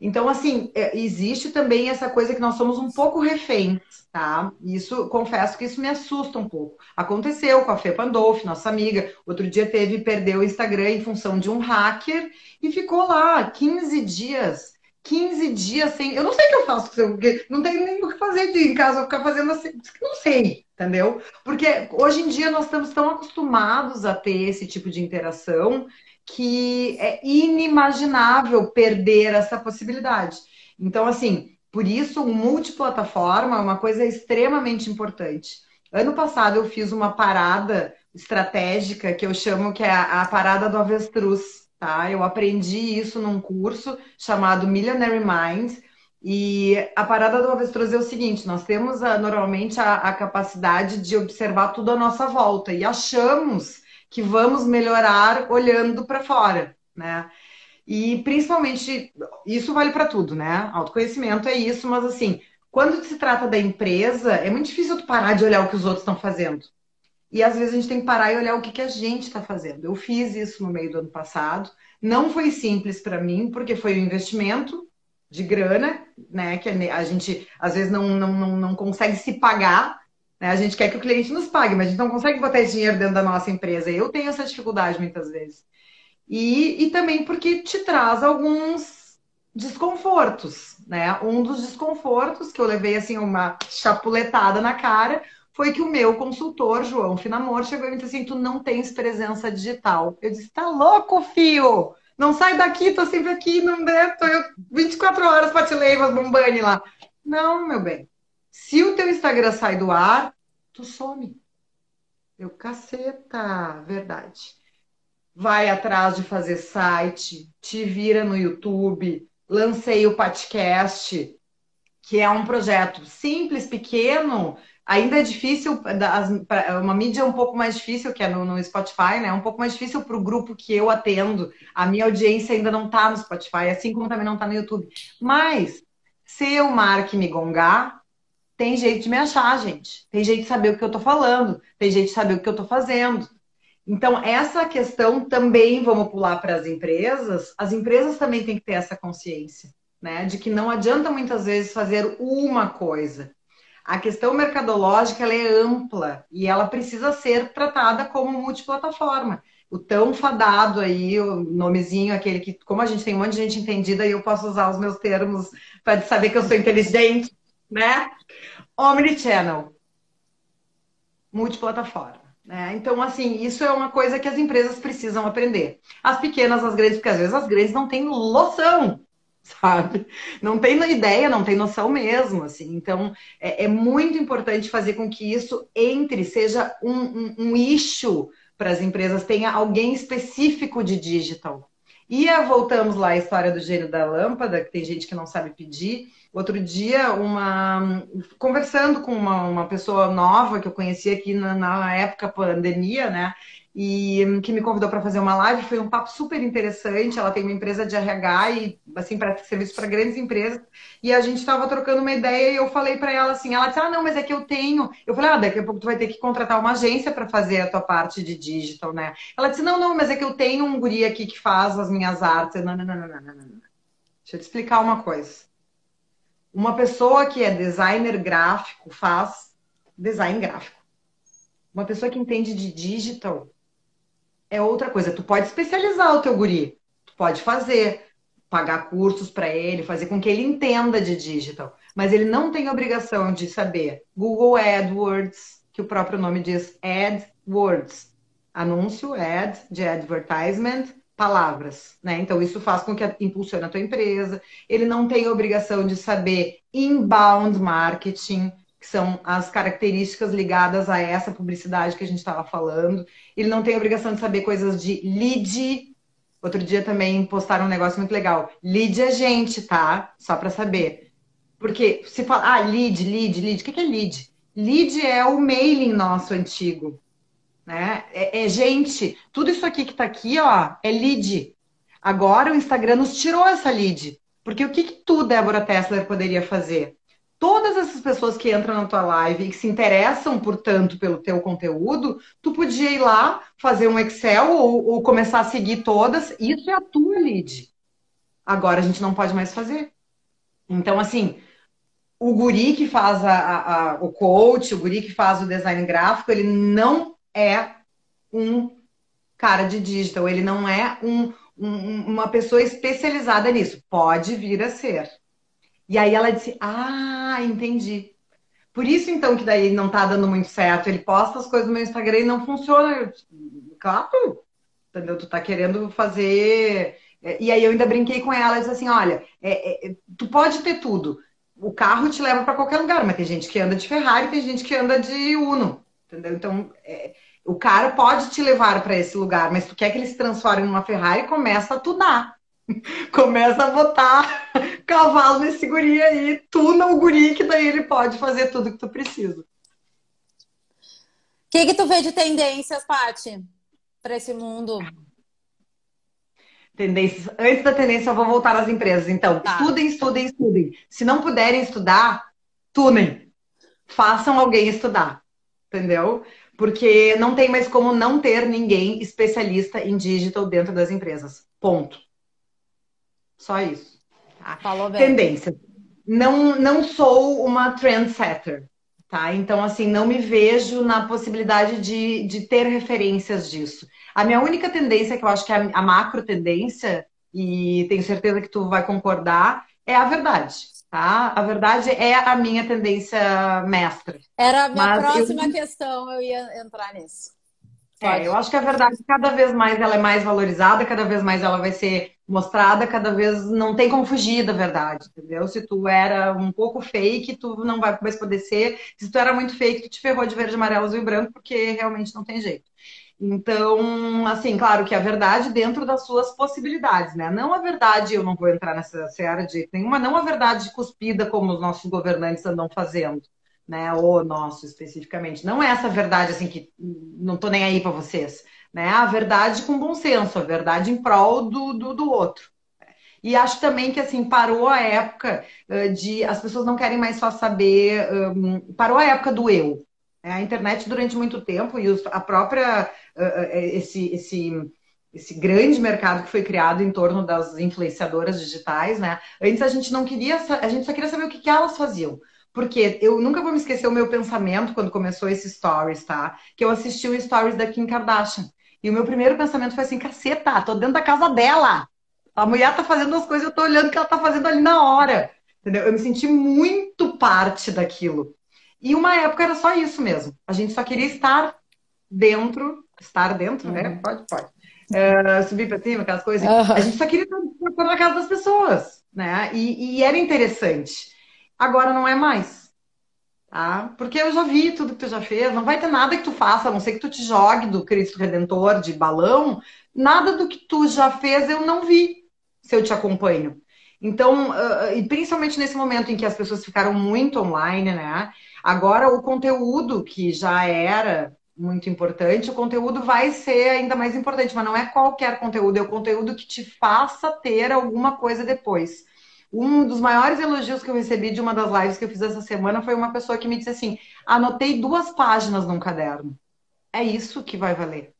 Então, assim, é, existe também essa coisa que nós somos um pouco reféns, tá? Isso, confesso que isso me assusta um pouco. Aconteceu com a Fê Pandolfi, nossa amiga. Outro dia teve, perdeu o Instagram em função de um hacker e ficou lá 15 dias 15 dias sem. Eu não sei o que eu faço, porque não tem nem o que fazer de em casa, eu ficar fazendo assim. Não sei, entendeu? Porque hoje em dia nós estamos tão acostumados a ter esse tipo de interação que é inimaginável perder essa possibilidade. Então, assim, por isso, multiplataforma é uma coisa extremamente importante. Ano passado eu fiz uma parada estratégica que eu chamo que é a, parada do avestruz, tá? Eu aprendi isso num curso chamado Millionaire Mind. E a parada do avestruz é o seguinte: nós temos a, normalmente a, a capacidade de observar tudo à nossa volta e achamos que vamos melhorar olhando para fora, né? E principalmente, isso vale para tudo, né? Autoconhecimento é isso, mas assim, quando se trata da empresa, é muito difícil tu parar de olhar o que os outros estão fazendo. E às vezes a gente tem que parar e olhar o que, que a gente está fazendo. Eu fiz isso no meio do ano passado. Não foi simples para mim, porque foi um investimento de grana, né? Que a gente às vezes não, não, não, não consegue se pagar. Né? A gente quer que o cliente nos pague, mas a gente não consegue botar esse dinheiro dentro da nossa empresa. Eu tenho essa dificuldade muitas vezes. E, e também porque te traz alguns desconfortos, né? Um dos desconfortos que eu levei assim uma chapuletada na cara foi que o meu consultor, João Finamor, chegou e me disse assim: tu não tens presença digital. Eu disse: tá louco, fio? Não sai daqui, tô sempre aqui, não der, tô eu 24 horas levar bombane lá. Não, meu bem. Se o teu Instagram sai do ar, tu some. Eu, caceta, verdade vai atrás de fazer site, te vira no YouTube, lancei o podcast, que é um projeto simples, pequeno, ainda é difícil, uma mídia um pouco mais difícil, que é no, no Spotify, né? Um pouco mais difícil para o grupo que eu atendo. A minha audiência ainda não está no Spotify, assim como também não está no YouTube. Mas, se eu marque me gongar, tem jeito de me achar, gente. Tem jeito de saber o que eu estou falando, tem jeito de saber o que eu estou fazendo. Então, essa questão também, vamos pular para as empresas, as empresas também têm que ter essa consciência, né? De que não adianta muitas vezes fazer uma coisa. A questão mercadológica ela é ampla e ela precisa ser tratada como multiplataforma. O tão fadado aí, o nomezinho, aquele que, como a gente tem um monte de gente entendida e eu posso usar os meus termos para saber que eu sou inteligente, né? Omnichannel. Multiplataforma. Né? Então, assim, isso é uma coisa que as empresas precisam aprender. As pequenas, as grandes, porque às vezes as grandes não têm noção, sabe? Não tem ideia, não tem noção mesmo, assim. Então, é, é muito importante fazer com que isso entre, seja um, um, um para as empresas, tenha alguém específico de digital. E voltamos lá à história do gênio da lâmpada, que tem gente que não sabe pedir. Outro dia, uma conversando com uma, uma pessoa nova que eu conheci aqui na, na época pandemia, né? E que me convidou para fazer uma live. Foi um papo super interessante. Ela tem uma empresa de RH e assim para serviço para grandes empresas. E a gente estava trocando uma ideia e eu falei para ela assim, ela disse: "Ah, não, mas é que eu tenho". Eu falei: "Ah, daqui a pouco tu vai ter que contratar uma agência para fazer a tua parte de digital, né?". Ela disse: "Não, não, mas é que eu tenho um guri aqui que faz as minhas artes". Não, não, não, não, não, não. Deixa eu te explicar uma coisa. Uma pessoa que é designer gráfico faz design gráfico. Uma pessoa que entende de digital é outra coisa. Tu pode especializar o teu guri. Tu pode fazer, pagar cursos para ele, fazer com que ele entenda de digital. Mas ele não tem obrigação de saber Google AdWords, que o próprio nome diz AdWords. Anúncio, ad, de advertisement, palavras, né? Então isso faz com que impulsione a tua empresa. Ele não tem obrigação de saber inbound marketing, que são as características ligadas a essa publicidade que a gente estava falando. Ele não tem obrigação de saber coisas de lead. Outro dia também postaram um negócio muito legal. Lead é gente, tá? Só para saber. Porque se fala, ah, lead, lead, lead. O que é lead? Lead é o mailing nosso antigo. Né? É, é gente. Tudo isso aqui que está aqui, ó, é lead. Agora o Instagram nos tirou essa lead. Porque o que, que tu, Débora Tessler, poderia fazer? Todas essas pessoas que entram na tua live e que se interessam, portanto, pelo teu conteúdo, tu podia ir lá, fazer um Excel ou, ou começar a seguir todas. Isso é a tua lead. Agora a gente não pode mais fazer. Então, assim, o guri que faz a, a, a, o coach, o guri que faz o design gráfico, ele não é um cara de digital, ele não é um, um, uma pessoa especializada nisso. Pode vir a ser. E aí ela disse: Ah, entendi. Por isso, então, que daí não tá dando muito certo. Ele posta as coisas no meu Instagram e não funciona. Eu, claro. entendeu? Tu tá querendo fazer. É, e aí eu ainda brinquei com ela, disse assim, olha, é, é, tu pode ter tudo. O carro te leva para qualquer lugar, mas tem gente que anda de Ferrari, tem gente que anda de Uno, entendeu? Então, é, o cara pode te levar para esse lugar, mas tu quer que ele se transforme numa Ferrari, começa a tunar. começa a botar cavalo nesse guri aí, tuna o guri, que daí ele pode fazer tudo que tu precisa. O que, que tu vê de tendências, Paty, para esse mundo? Tendências. Antes da tendência, eu vou voltar às empresas. Então, tá. estudem, estudem, estudem. Se não puderem estudar, tunem. Façam alguém estudar. Entendeu? Porque não tem mais como não ter ninguém especialista em digital dentro das empresas. Ponto. Só isso. Tá? Falou bem. Tendência. Não, não sou uma trendsetter. Tá? Então, assim, não me vejo na possibilidade de, de ter referências disso. A minha única tendência, que eu acho que é a, a macro tendência, e tenho certeza que tu vai concordar, é a verdade. Tá? A verdade é a minha tendência mestra. Era a minha Mas próxima eu... questão, eu ia entrar nisso. É, eu acho que a verdade cada vez mais ela é mais valorizada, cada vez mais ela vai ser mostrada, cada vez não tem como fugir da verdade, entendeu? Se tu era um pouco fake, tu não vai mais poder ser. Se tu era muito fake, tu te ferrou de verde, amarelo, azul e branco, porque realmente não tem jeito. Então, assim, claro que a verdade dentro das suas possibilidades, né? Não a verdade, eu não vou entrar nessa seara de jeito nenhuma, não a verdade cuspida como os nossos governantes andam fazendo né? O nosso especificamente. Não é essa verdade assim que não tô nem aí para vocês, né? A verdade com bom senso, a verdade em prol do, do, do outro. E acho também que assim parou a época de as pessoas não querem mais só saber, um, parou a época do eu. Né? A internet durante muito tempo e a própria esse esse esse grande mercado que foi criado em torno das influenciadoras digitais, né? Antes a gente não queria, a gente só queria saber o que, que elas faziam. Porque eu nunca vou me esquecer o meu pensamento quando começou esse stories, tá? Que eu assisti o stories da Kim Kardashian. E o meu primeiro pensamento foi assim, caceta, tô dentro da casa dela. A mulher tá fazendo as coisas, eu tô olhando o que ela tá fazendo ali na hora. Entendeu? Eu me senti muito parte daquilo. E uma época era só isso mesmo. A gente só queria estar dentro, estar dentro, né? uhum. né? Pode, pode. Uh, subir para cima, aquelas coisas. Uhum. A gente só queria estar na casa das pessoas, né? E, e era interessante. Agora não é mais. Tá? Porque eu já vi tudo que tu já fez, não vai ter nada que tu faça, a não ser que tu te jogue do Cristo Redentor de balão, nada do que tu já fez eu não vi, se eu te acompanho. Então, uh, e principalmente nesse momento em que as pessoas ficaram muito online, né? Agora o conteúdo que já era muito importante, o conteúdo vai ser ainda mais importante, mas não é qualquer conteúdo, é o conteúdo que te faça ter alguma coisa depois. Um dos maiores elogios que eu recebi de uma das lives que eu fiz essa semana foi uma pessoa que me disse assim: anotei duas páginas num caderno. É isso que vai valer.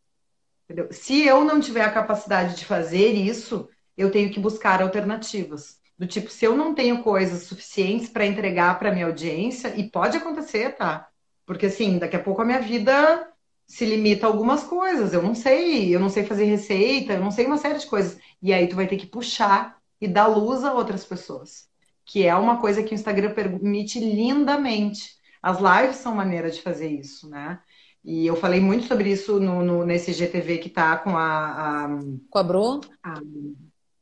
Entendeu? Se eu não tiver a capacidade de fazer isso, eu tenho que buscar alternativas. Do tipo, se eu não tenho coisas suficientes para entregar para minha audiência, e pode acontecer, tá? Porque assim, daqui a pouco a minha vida se limita a algumas coisas. Eu não sei, eu não sei fazer receita, eu não sei uma série de coisas. E aí tu vai ter que puxar e dar luz a outras pessoas, que é uma coisa que o Instagram permite lindamente. As lives são maneira de fazer isso, né? E eu falei muito sobre isso no, no nesse GTV que tá com a. a com a Bru? A,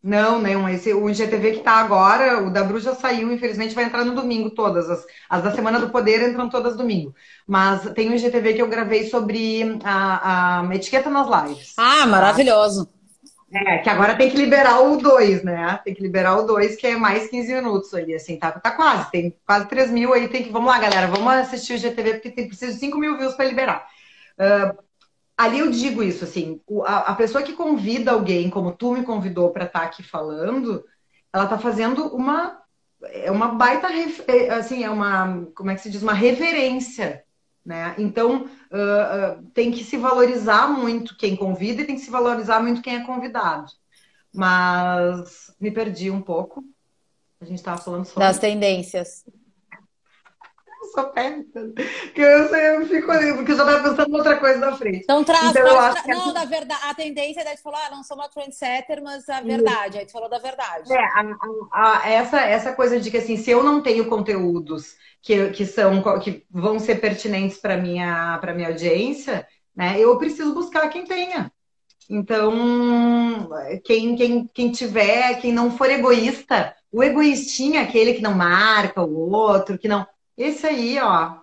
não, não. Esse, o GTV que tá agora, o da Bru já saiu, infelizmente vai entrar no domingo todas. As, as da Semana do Poder entram todas domingo. Mas tem um GTV que eu gravei sobre a, a etiqueta nas lives. Ah, maravilhoso. É, que agora tem que liberar o 2, né? Tem que liberar o 2, que é mais 15 minutos aí, assim, tá, tá quase, tem quase 3 mil aí, tem que, vamos lá, galera, vamos assistir o GTV, porque tem, precisa de 5 mil views para liberar. Uh, ali eu digo isso, assim, a, a, pessoa que convida alguém, como tu me convidou para estar tá aqui falando, ela tá fazendo uma, é uma baita, é, assim, é uma, como é que se diz, uma reverência né? Então, uh, uh, tem que se valorizar muito quem convida e tem que se valorizar muito quem é convidado. Mas me perdi um pouco. A gente estava falando sobre. Das tendências. Sou péssima. Eu, eu fico ali, porque eu já estava pensando em outra coisa na frente. Então, traz. Então, eu acho tra... Não, da verdade. A tendência é de falar, ah, não sou uma trendsetter, mas a verdade. Aí tu falou da verdade. É, a, a, a, essa, essa coisa de que, assim, se eu não tenho conteúdos que, que são que vão ser pertinentes para minha para minha audiência, né? Eu preciso buscar quem tenha. Então, quem, quem, quem tiver, quem não for egoísta, o egoístinho, aquele que não marca o outro, que não. Esse aí, ó,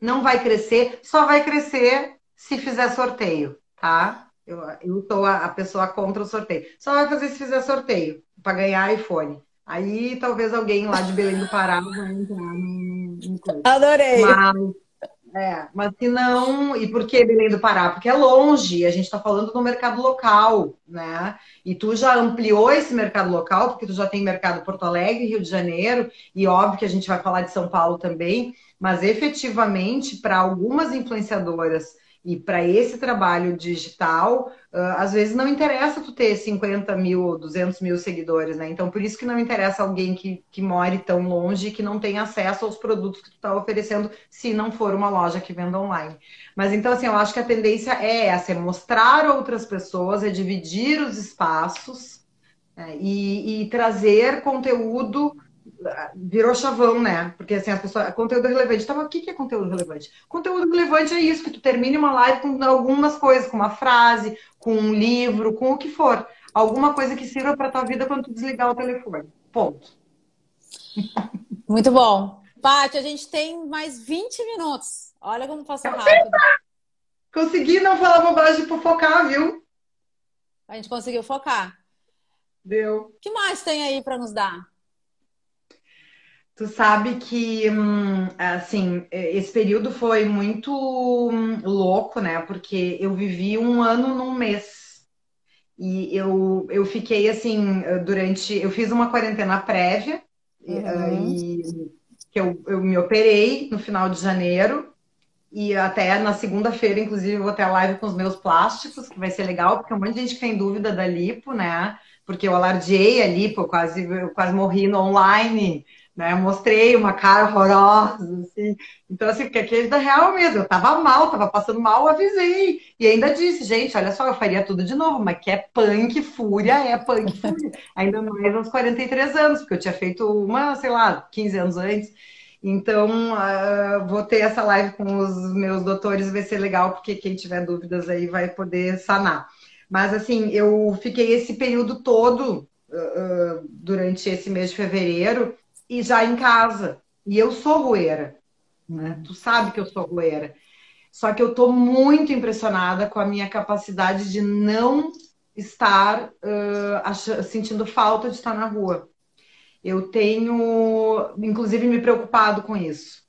não vai crescer, só vai crescer se fizer sorteio, tá? Eu, eu sou a, a pessoa contra o sorteio. Só vai fazer se fizer sorteio, para ganhar iPhone. Aí talvez alguém lá de Belém do Pará vai entrar no, no Adorei! Mas, é, mas se não, e por que Belém do Pará? Porque é longe, a gente está falando do mercado local, né? E tu já ampliou esse mercado local, porque tu já tem mercado Porto Alegre, Rio de Janeiro, e óbvio que a gente vai falar de São Paulo também, mas efetivamente, para algumas influenciadoras e para esse trabalho digital, às vezes não interessa tu ter 50 mil ou 200 mil seguidores, né? Então, por isso que não interessa alguém que, que more tão longe e que não tem acesso aos produtos que tu está oferecendo, se não for uma loja que venda online. Mas então, assim, eu acho que a tendência é essa, é mostrar outras pessoas, é dividir os espaços é, e, e trazer conteúdo virou chavão, né? Porque assim, a pessoa, conteúdo relevante. Então, o que é conteúdo relevante? Conteúdo relevante é isso, que tu termine uma live com algumas coisas, com uma frase, com um livro, com o que for. Alguma coisa que sirva para tua vida quando tu desligar o telefone. Ponto. Muito bom. Paty, a gente tem mais 20 minutos. Olha como passou rápido. Consegui não falar bobagem por focar, viu? A gente conseguiu focar. Deu. O que mais tem aí para nos dar? Tu sabe que, hum, assim, esse período foi muito hum, louco, né? Porque eu vivi um ano num mês. E eu, eu fiquei, assim, durante... Eu fiz uma quarentena prévia. Uhum. E, que eu, eu me operei no final de janeiro. E até na segunda-feira, inclusive, eu vou ter a live com os meus plásticos, que vai ser legal, porque um monte de gente que tem dúvida da lipo, né? Porque eu alardeei a lipo, eu quase, eu quase morri no online né? Mostrei uma cara horrorosa, assim. Então, assim, porque aqui é da real mesmo. Eu tava mal, tava passando mal, avisei. E ainda disse, gente, olha só, eu faria tudo de novo, mas que é punk fúria, é punk fúria. ainda mais aos 43 anos, porque eu tinha feito uma, sei lá, 15 anos antes. Então, uh, vou ter essa live com os meus doutores, vai ser legal, porque quem tiver dúvidas aí vai poder sanar. Mas, assim, eu fiquei esse período todo, uh, uh, durante esse mês de fevereiro, e já em casa. E eu sou roeira, né? Tu sabe que eu sou roeira. Só que eu estou muito impressionada com a minha capacidade de não estar uh, sentindo falta de estar na rua. Eu tenho, inclusive, me preocupado com isso,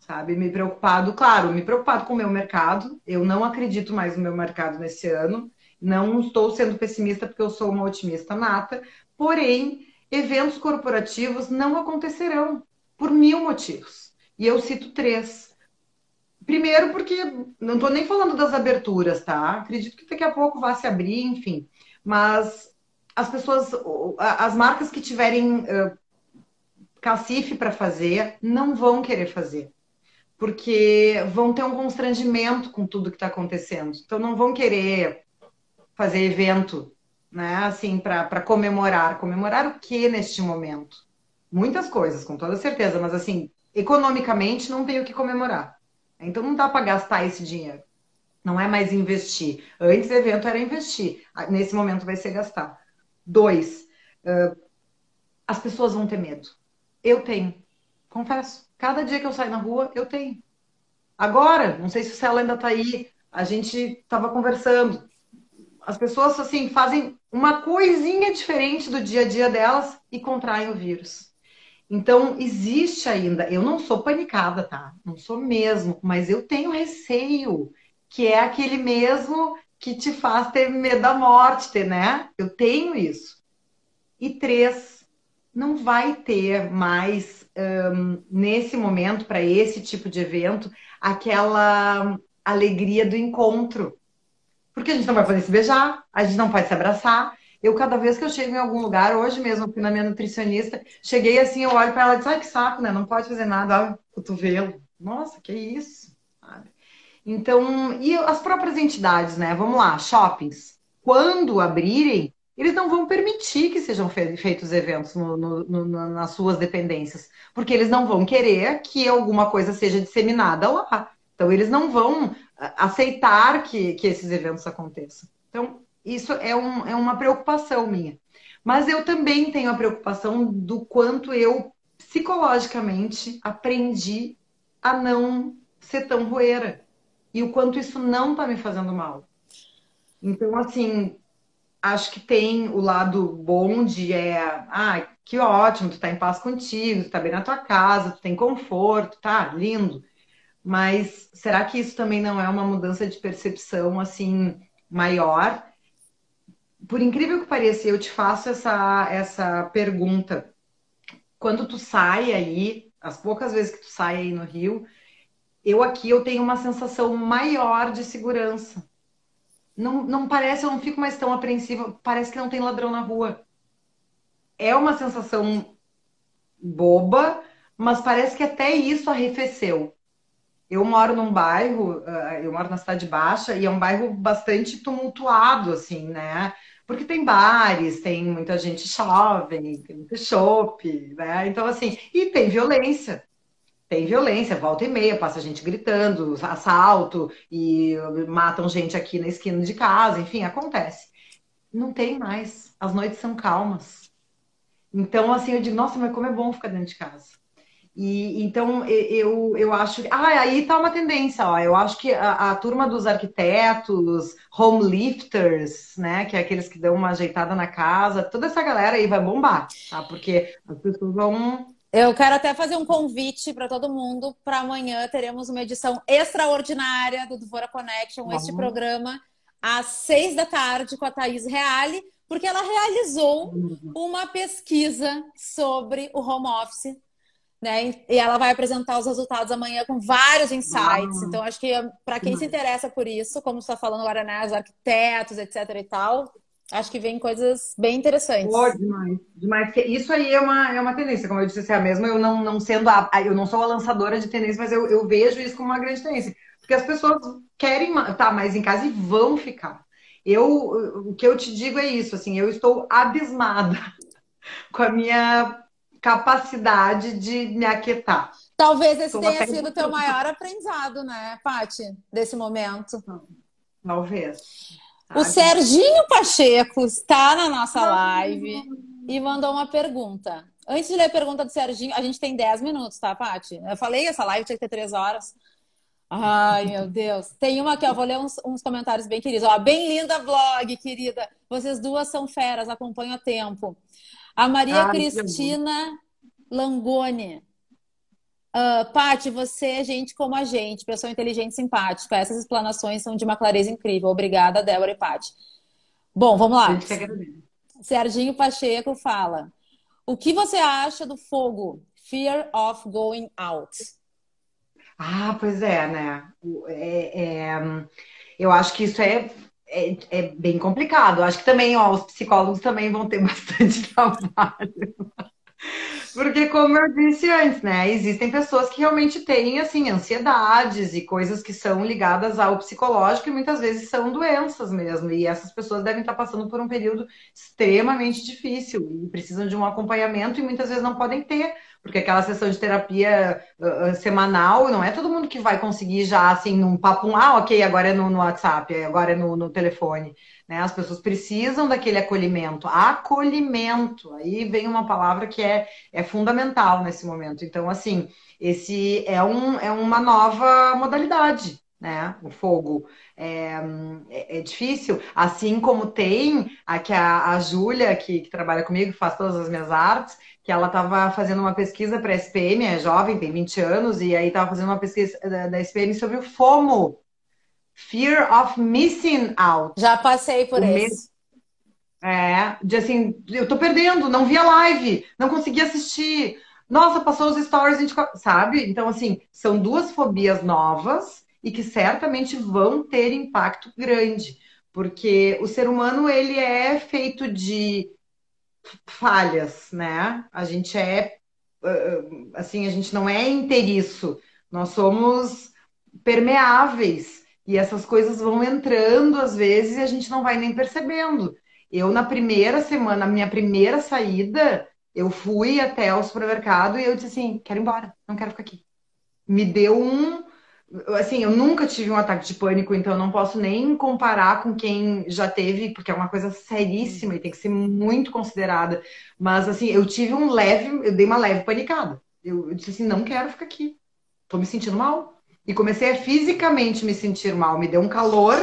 sabe? Me preocupado, claro, me preocupado com o meu mercado. Eu não acredito mais no meu mercado nesse ano. Não estou sendo pessimista porque eu sou uma otimista nata. Porém, eventos corporativos não acontecerão por mil motivos. E eu cito três. Primeiro, porque não estou nem falando das aberturas, tá? Acredito que daqui a pouco vai se abrir, enfim. Mas as pessoas, as marcas que tiverem uh, cacife para fazer, não vão querer fazer. Porque vão ter um constrangimento com tudo que está acontecendo. Então, não vão querer fazer evento né? Assim, para comemorar. Comemorar o que neste momento? Muitas coisas, com toda certeza, mas assim, economicamente não tem o que comemorar. Então não dá para gastar esse dinheiro. Não é mais investir. Antes o evento era investir. Nesse momento vai ser gastar. Dois, uh, as pessoas vão ter medo. Eu tenho. Confesso. Cada dia que eu saio na rua, eu tenho. Agora, não sei se o Celo ainda está aí, a gente estava conversando. As pessoas assim fazem uma coisinha diferente do dia a dia delas e contraem o vírus. Então, existe ainda, eu não sou panicada, tá? Não sou mesmo, mas eu tenho receio, que é aquele mesmo que te faz ter medo da morte, né? Eu tenho isso. E três, não vai ter mais, um, nesse momento, para esse tipo de evento, aquela alegria do encontro. Porque a gente não vai poder se beijar, a gente não pode se abraçar. Eu, cada vez que eu chego em algum lugar, hoje mesmo, fui na minha nutricionista, cheguei assim, eu olho para ela e disse, ai, que saco, né? Não pode fazer nada, o cotovelo. Nossa, que isso? Então, e as próprias entidades, né? Vamos lá, shoppings. Quando abrirem, eles não vão permitir que sejam feitos eventos no, no, no, nas suas dependências, porque eles não vão querer que alguma coisa seja disseminada lá. Então, eles não vão aceitar que, que esses eventos aconteçam. Então, isso é, um, é uma preocupação minha. Mas eu também tenho a preocupação do quanto eu psicologicamente aprendi a não ser tão roeira e o quanto isso não está me fazendo mal. Então, assim, acho que tem o lado bom de é, ah, que ótimo, tu tá em paz contigo, tu tá bem na tua casa, tu tem conforto, tá lindo. Mas será que isso também não é uma mudança de percepção assim maior? Por incrível que pareça, eu te faço essa essa pergunta. Quando tu sai aí, as poucas vezes que tu sai aí no Rio, eu aqui eu tenho uma sensação maior de segurança não, não parece, eu não fico mais tão apreensiva, parece que não tem ladrão na rua. É uma sensação boba, mas parece que até isso arrefeceu. Eu moro num bairro, ah, eu moro na cidade baixa, e é um bairro bastante tumultuado, assim, né? Porque tem bares, tem muita gente jovem, tem muito chopp, né? Então, assim, e tem violência tem violência, volta e meia, passa gente gritando, assalto e matam gente aqui na esquina de casa, enfim, acontece. Não tem mais. As noites são calmas. Então, assim, eu digo, nossa, mas como é bom ficar dentro de casa. E então eu, eu acho. Ah, aí tá uma tendência, ó. Eu acho que a, a turma dos arquitetos, home lifters, né? Que é aqueles que dão uma ajeitada na casa, toda essa galera aí vai bombar, tá? Porque as pessoas vão eu quero até fazer um convite para todo mundo. Para amanhã teremos uma edição extraordinária do Dvora Connection, uhum. este programa, às seis da tarde, com a Thaís Reale, porque ela realizou uma pesquisa sobre o home office. Né? E ela vai apresentar os resultados amanhã com vários insights. Uhum. Então, acho que para quem se interessa por isso, como você está falando agora, né, os arquitetos, etc. e tal, Acho que vem coisas bem interessantes. Pô, demais, demais. Isso aí é uma, é uma tendência, como eu disse assim, mesmo eu não, não sendo a, eu não sou a lançadora de tendência, mas eu, eu vejo isso como uma grande tendência. Porque as pessoas querem estar tá, mais em casa e vão ficar. Eu, o que eu te digo é isso, assim, eu estou abismada com a minha capacidade de me aquietar. Talvez esse tenha sido o teu maior aprendizado, né, Paty, desse momento. Talvez. O Serginho Pacheco está na nossa live e mandou uma pergunta. Antes de ler a pergunta do Serginho, a gente tem 10 minutos, tá, Paty? Eu falei, essa live tinha que ter 3 horas. Ai, meu Deus. Tem uma aqui, ó. Vou ler uns, uns comentários bem queridos. Ó, bem linda vlog, querida. Vocês duas são feras, acompanho a tempo. A Maria Ai, Cristina Langoni. Uh, Paty, você é gente como a gente, pessoa inteligente e simpática. Essas explanações são de uma clareza incrível. Obrigada, Débora e Paty. Bom, vamos lá. Serginho Pacheco fala: O que você acha do fogo? Fear of going out. Ah, pois é, né? É, é, eu acho que isso é, é, é, bem complicado. Acho que também, ó, os psicólogos também vão ter bastante trabalho. Porque, como eu disse antes, né, existem pessoas que realmente têm, assim, ansiedades e coisas que são ligadas ao psicológico e muitas vezes são doenças mesmo. E essas pessoas devem estar passando por um período extremamente difícil e precisam de um acompanhamento e muitas vezes não podem ter, porque aquela sessão de terapia uh, semanal, não é todo mundo que vai conseguir já, assim, num papo, ah, ok, agora é no, no WhatsApp, agora é no, no telefone. Né? As pessoas precisam daquele acolhimento. Acolhimento, aí vem uma palavra que é, é fundamental nesse momento. Então, assim, esse é, um, é uma nova modalidade, né? O fogo. É, é, é difícil, assim como tem aqui a, a Júlia, que, que trabalha comigo, que faz todas as minhas artes, que ela estava fazendo uma pesquisa para a SPM, é jovem, tem 20 anos, e aí estava fazendo uma pesquisa da, da SPM sobre o FOMO, Fear of Missing Out. Já passei por isso. É, de assim, eu tô perdendo, não vi a live, não consegui assistir. Nossa, passou os stories, 24, sabe? Então, assim, são duas fobias novas e que certamente vão ter impacto grande, porque o ser humano, ele é feito de falhas, né? A gente é, assim, a gente não é inteiriço, nós somos permeáveis e essas coisas vão entrando às vezes e a gente não vai nem percebendo. Eu, na primeira semana, minha primeira saída, eu fui até o supermercado e eu disse assim: quero ir embora, não quero ficar aqui. Me deu um. Assim, eu nunca tive um ataque de pânico, então não posso nem comparar com quem já teve, porque é uma coisa seríssima e tem que ser muito considerada. Mas, assim, eu tive um leve, eu dei uma leve panicada. Eu, eu disse assim, não quero ficar aqui. Tô me sentindo mal. E comecei a fisicamente me sentir mal. Me deu um calor,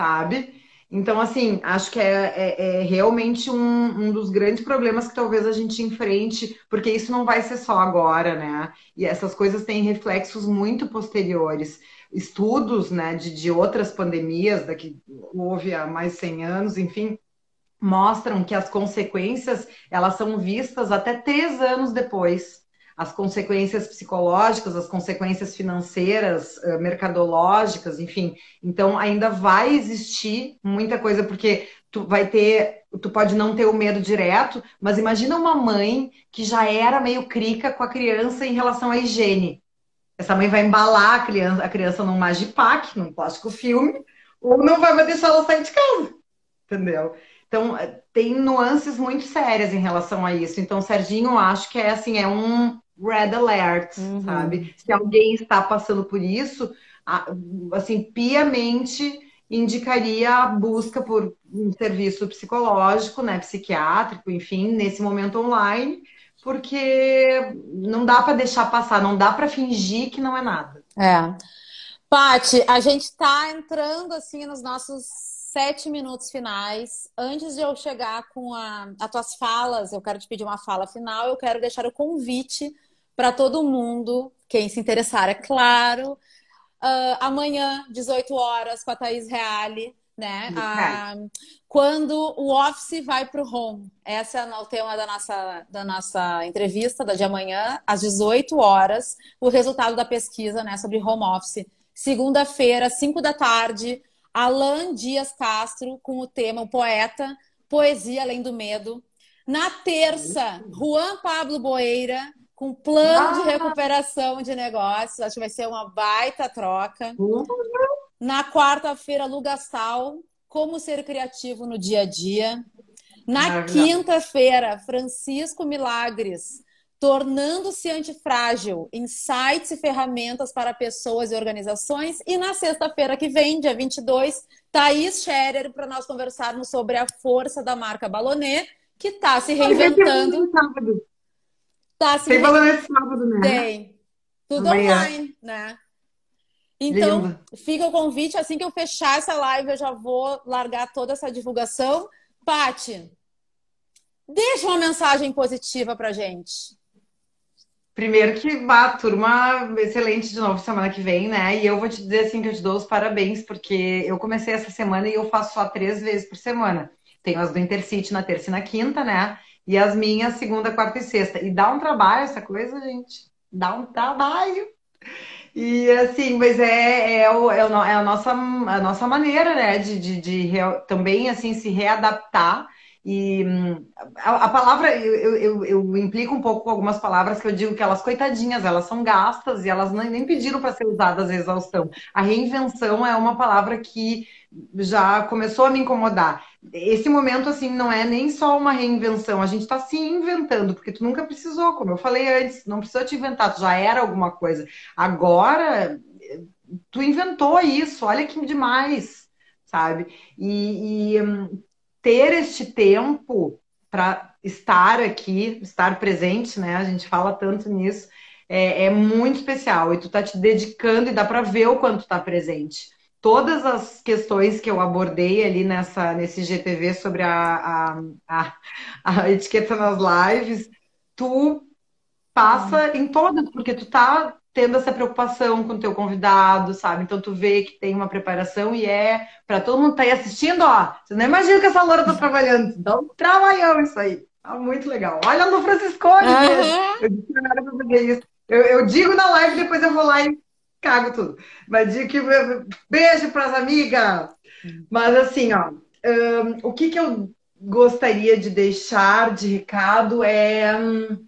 sabe? Então, assim, acho que é, é, é realmente um, um, dos grandes problemas que talvez a gente enfrente, porque isso não vai ser só agora, né? E essas coisas têm reflexos muito posteriores. Estudos né, de, de outras pandemias, da que houve há mais de 100 anos, enfim, mostram que as consequências elas são vistas até três anos depois as consequências psicológicas, as consequências financeiras, eh, mercadológicas, enfim. Então ainda vai existir muita coisa porque tu vai ter, tu pode não ter o medo direto, mas imagina uma mãe que já era meio crica com a criança em relação à higiene. Essa mãe vai embalar a criança, a criança num Magipac, num plástico filme, ou não vai deixar ela sair de casa. Entendeu? Então, eh, tem nuances muito sérias em relação a isso. Então, Serginho, acho que é assim, é um red alert, uhum. sabe? Se alguém está passando por isso, assim, piamente indicaria a busca por um serviço psicológico, né, psiquiátrico, enfim, nesse momento online, porque não dá para deixar passar, não dá para fingir que não é nada. É. Pati, a gente está entrando assim nos nossos sete minutos finais. Antes de eu chegar com a, as tuas falas, eu quero te pedir uma fala final, eu quero deixar o convite para todo mundo, quem se interessar, é claro. Uh, amanhã, 18 horas, com a Thaís Reale, né? Ah, quando o Office vai para o home. Esse é o tema da nossa, da nossa entrevista da de amanhã, às 18 horas, o resultado da pesquisa né, sobre home office. Segunda-feira, 5 da tarde, Alan Dias Castro, com o tema O Poeta, Poesia Além do Medo. Na terça, Juan Pablo Boeira, com plano ah. de recuperação de negócios. Acho que vai ser uma baita troca. Uhum. Na quarta-feira, Lu Gastal, como ser criativo no dia a dia. Na quinta-feira, Francisco Milagres, tornando-se antifrágil, insights e ferramentas para pessoas e organizações. E na sexta-feira que vem, dia 22, Thaís Scherer, para nós conversarmos sobre a força da marca Balonet, que está se reinventando. Tá, Tem valor esse sábado, né? Tem. Tudo Amanhã. online, né? Então, Lindo. fica o convite. Assim que eu fechar essa live, eu já vou largar toda essa divulgação. Pati, deixa uma mensagem positiva pra gente. Primeiro que, bah, turma excelente de novo semana que vem, né? E eu vou te dizer assim que eu te dou os parabéns, porque eu comecei essa semana e eu faço só três vezes por semana. Tenho as do Intercity na terça e na quinta, né? E as minhas, segunda, quarta e sexta. E dá um trabalho essa coisa, gente. Dá um trabalho. E assim, mas é, é, o, é, o, é a, nossa, a nossa maneira, né, de, de, de também assim se readaptar. E a, a palavra, eu, eu, eu, implico um pouco com algumas palavras que eu digo que elas, coitadinhas, elas são gastas e elas nem, nem pediram para ser usadas a exaustão. A reinvenção é uma palavra que já começou a me incomodar. Esse momento, assim, não é nem só uma reinvenção, a gente está se inventando, porque tu nunca precisou, como eu falei antes, não precisou te inventar, tu já era alguma coisa. Agora, tu inventou isso, olha que demais, sabe? E, e hum, ter este tempo para estar aqui, estar presente, né? A gente fala tanto nisso, é, é muito especial. E tu tá te dedicando e dá para ver o quanto tá presente todas as questões que eu abordei ali nessa, nesse GTV sobre a, a, a, a etiqueta nas lives, tu passa uhum. em todas, porque tu tá tendo essa preocupação com o teu convidado, sabe? Então tu vê que tem uma preparação e é para todo mundo tá aí assistindo, ó. Você não imagina que essa loura tá trabalhando. Então, trabalhamos isso aí. Tá muito legal. Olha no Franciscone, uhum. eu, eu, eu digo na live, depois eu vou lá e cago tudo. Mas digo que beijo para as amigas. Mas assim, ó, um, o que, que eu gostaria de deixar de recado é. Um,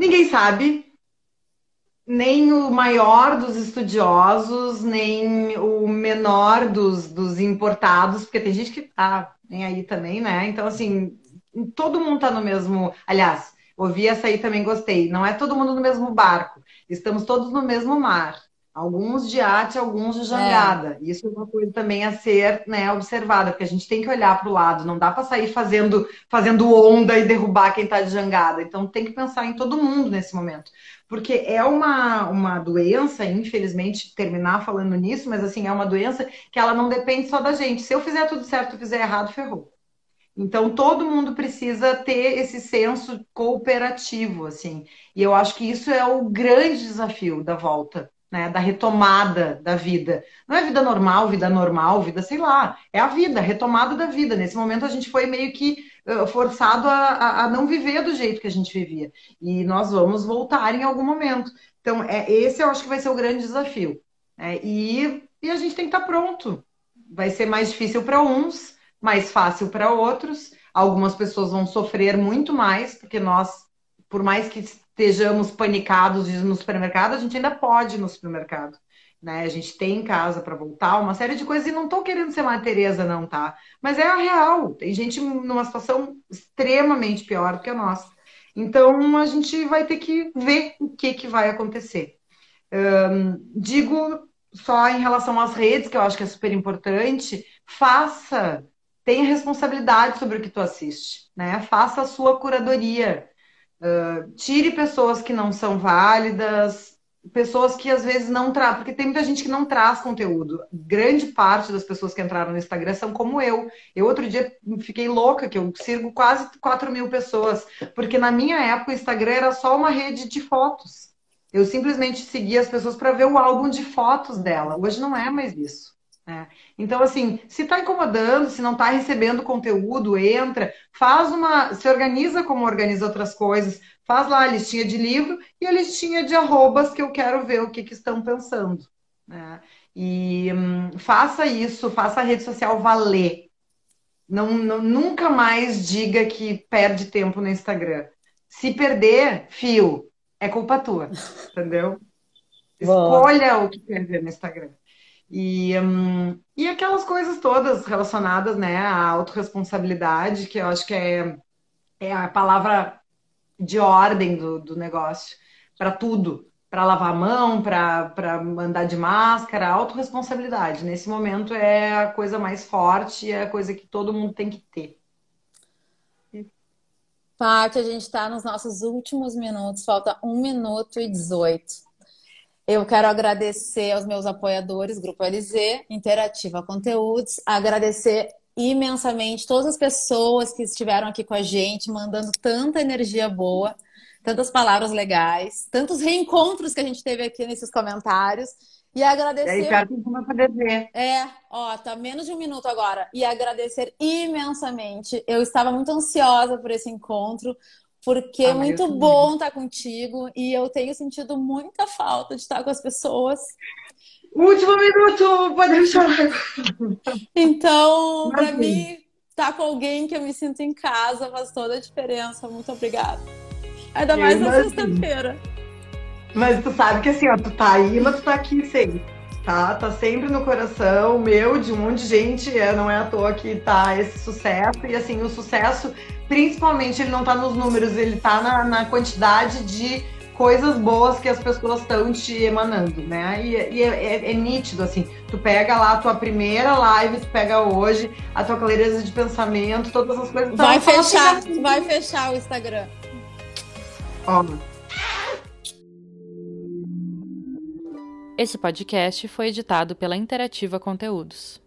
ninguém sabe, nem o maior dos estudiosos, nem o menor dos, dos importados, porque tem gente que tá nem aí também, né? Então, assim, todo mundo tá no mesmo. Aliás, Ouvi essa aí também gostei. Não é todo mundo no mesmo barco, estamos todos no mesmo mar. Alguns de arte, alguns de jangada. É. Isso é uma coisa também a ser né, observada, porque a gente tem que olhar para o lado, não dá para sair fazendo, fazendo onda e derrubar quem está de jangada. Então tem que pensar em todo mundo nesse momento. Porque é uma, uma doença, infelizmente, terminar falando nisso, mas assim, é uma doença que ela não depende só da gente. Se eu fizer tudo certo fizer errado, ferrou. Então todo mundo precisa ter esse senso cooperativo, assim. E eu acho que isso é o grande desafio da volta né, da retomada da vida. Não é vida normal, vida normal, vida, sei lá, é a vida, a retomada da vida. Nesse momento a gente foi meio que uh, forçado a, a, a, não viver do jeito que a gente vivia. E nós vamos voltar em algum momento. Então, é, esse eu acho que vai ser o grande desafio. Né? E, e a gente tem que estar pronto. Vai ser mais difícil para uns, mais fácil para outros. Algumas pessoas vão sofrer muito mais, porque nós, por mais que estejamos panicados no supermercado, a gente ainda pode ir no supermercado. Né? A gente tem casa para voltar, uma série de coisas, e não estou querendo ser uma Tereza, não, tá? Mas é a real. Tem gente numa situação extremamente pior do que a nossa. Então a gente vai ter que ver o que, que vai acontecer. Digo só em relação às redes, que eu acho que é super importante, faça, tenha responsabilidade sobre o que tu assiste, né? Faça a sua curadoria. Uh, tire pessoas que não são válidas, pessoas que às vezes não trazem, porque tem muita gente que não traz conteúdo. Grande parte das pessoas que entraram no Instagram são como eu. Eu outro dia fiquei louca, que eu sigo quase 4 mil pessoas, porque na minha época o Instagram era só uma rede de fotos. Eu simplesmente seguia as pessoas para ver o álbum de fotos dela. Hoje não é mais isso. É. Então, assim, se está incomodando, se não está recebendo conteúdo, entra, faz uma. se organiza como organiza outras coisas, faz lá a listinha de livro e a listinha de arrobas que eu quero ver o que, que estão pensando. Né? E hum, faça isso, faça a rede social valer. Não, não, nunca mais diga que perde tempo no Instagram. Se perder, fio, é culpa tua, entendeu? Escolha o que quer ver no Instagram. E, um, e aquelas coisas todas relacionadas né, à autorresponsabilidade, que eu acho que é, é a palavra de ordem do, do negócio, para tudo. Para lavar a mão, para andar de máscara, autorresponsabilidade. Nesse momento é a coisa mais forte, é a coisa que todo mundo tem que ter. Paty, a gente está nos nossos últimos minutos, falta 1 minuto e 18. Eu quero agradecer aos meus apoiadores, Grupo LZ, Interativa Conteúdos, agradecer imensamente todas as pessoas que estiveram aqui com a gente, mandando tanta energia boa, tantas palavras legais, tantos reencontros que a gente teve aqui nesses comentários. E agradecer. E aí, poder ver. É, ó, tá menos de um minuto agora. E agradecer imensamente. Eu estava muito ansiosa por esse encontro porque ah, é muito bom estar contigo e eu tenho sentido muita falta de estar com as pessoas. Último minuto, podemos chorar. Então, para mim, estar com alguém que eu me sinto em casa faz toda a diferença. Muito obrigada. Ainda mais na sexta-feira. Mas tu sabe que assim, ó, tu tá aí, mas tu tá aqui sempre. Tá? Tá sempre no coração meu, de um monte de gente, é, não é à toa que tá esse sucesso. E assim, o sucesso principalmente ele não está nos números, ele está na, na, quantidade de coisas boas que as pessoas estão te emanando, né? E, e é, é, é, nítido, assim, tu pega lá a tua primeira live, tu pega hoje, a tua clareza de pensamento, todas as coisas. Vai fechar, assim, vai fechar o Instagram. Ó. Esse podcast foi editado pela Interativa Conteúdos.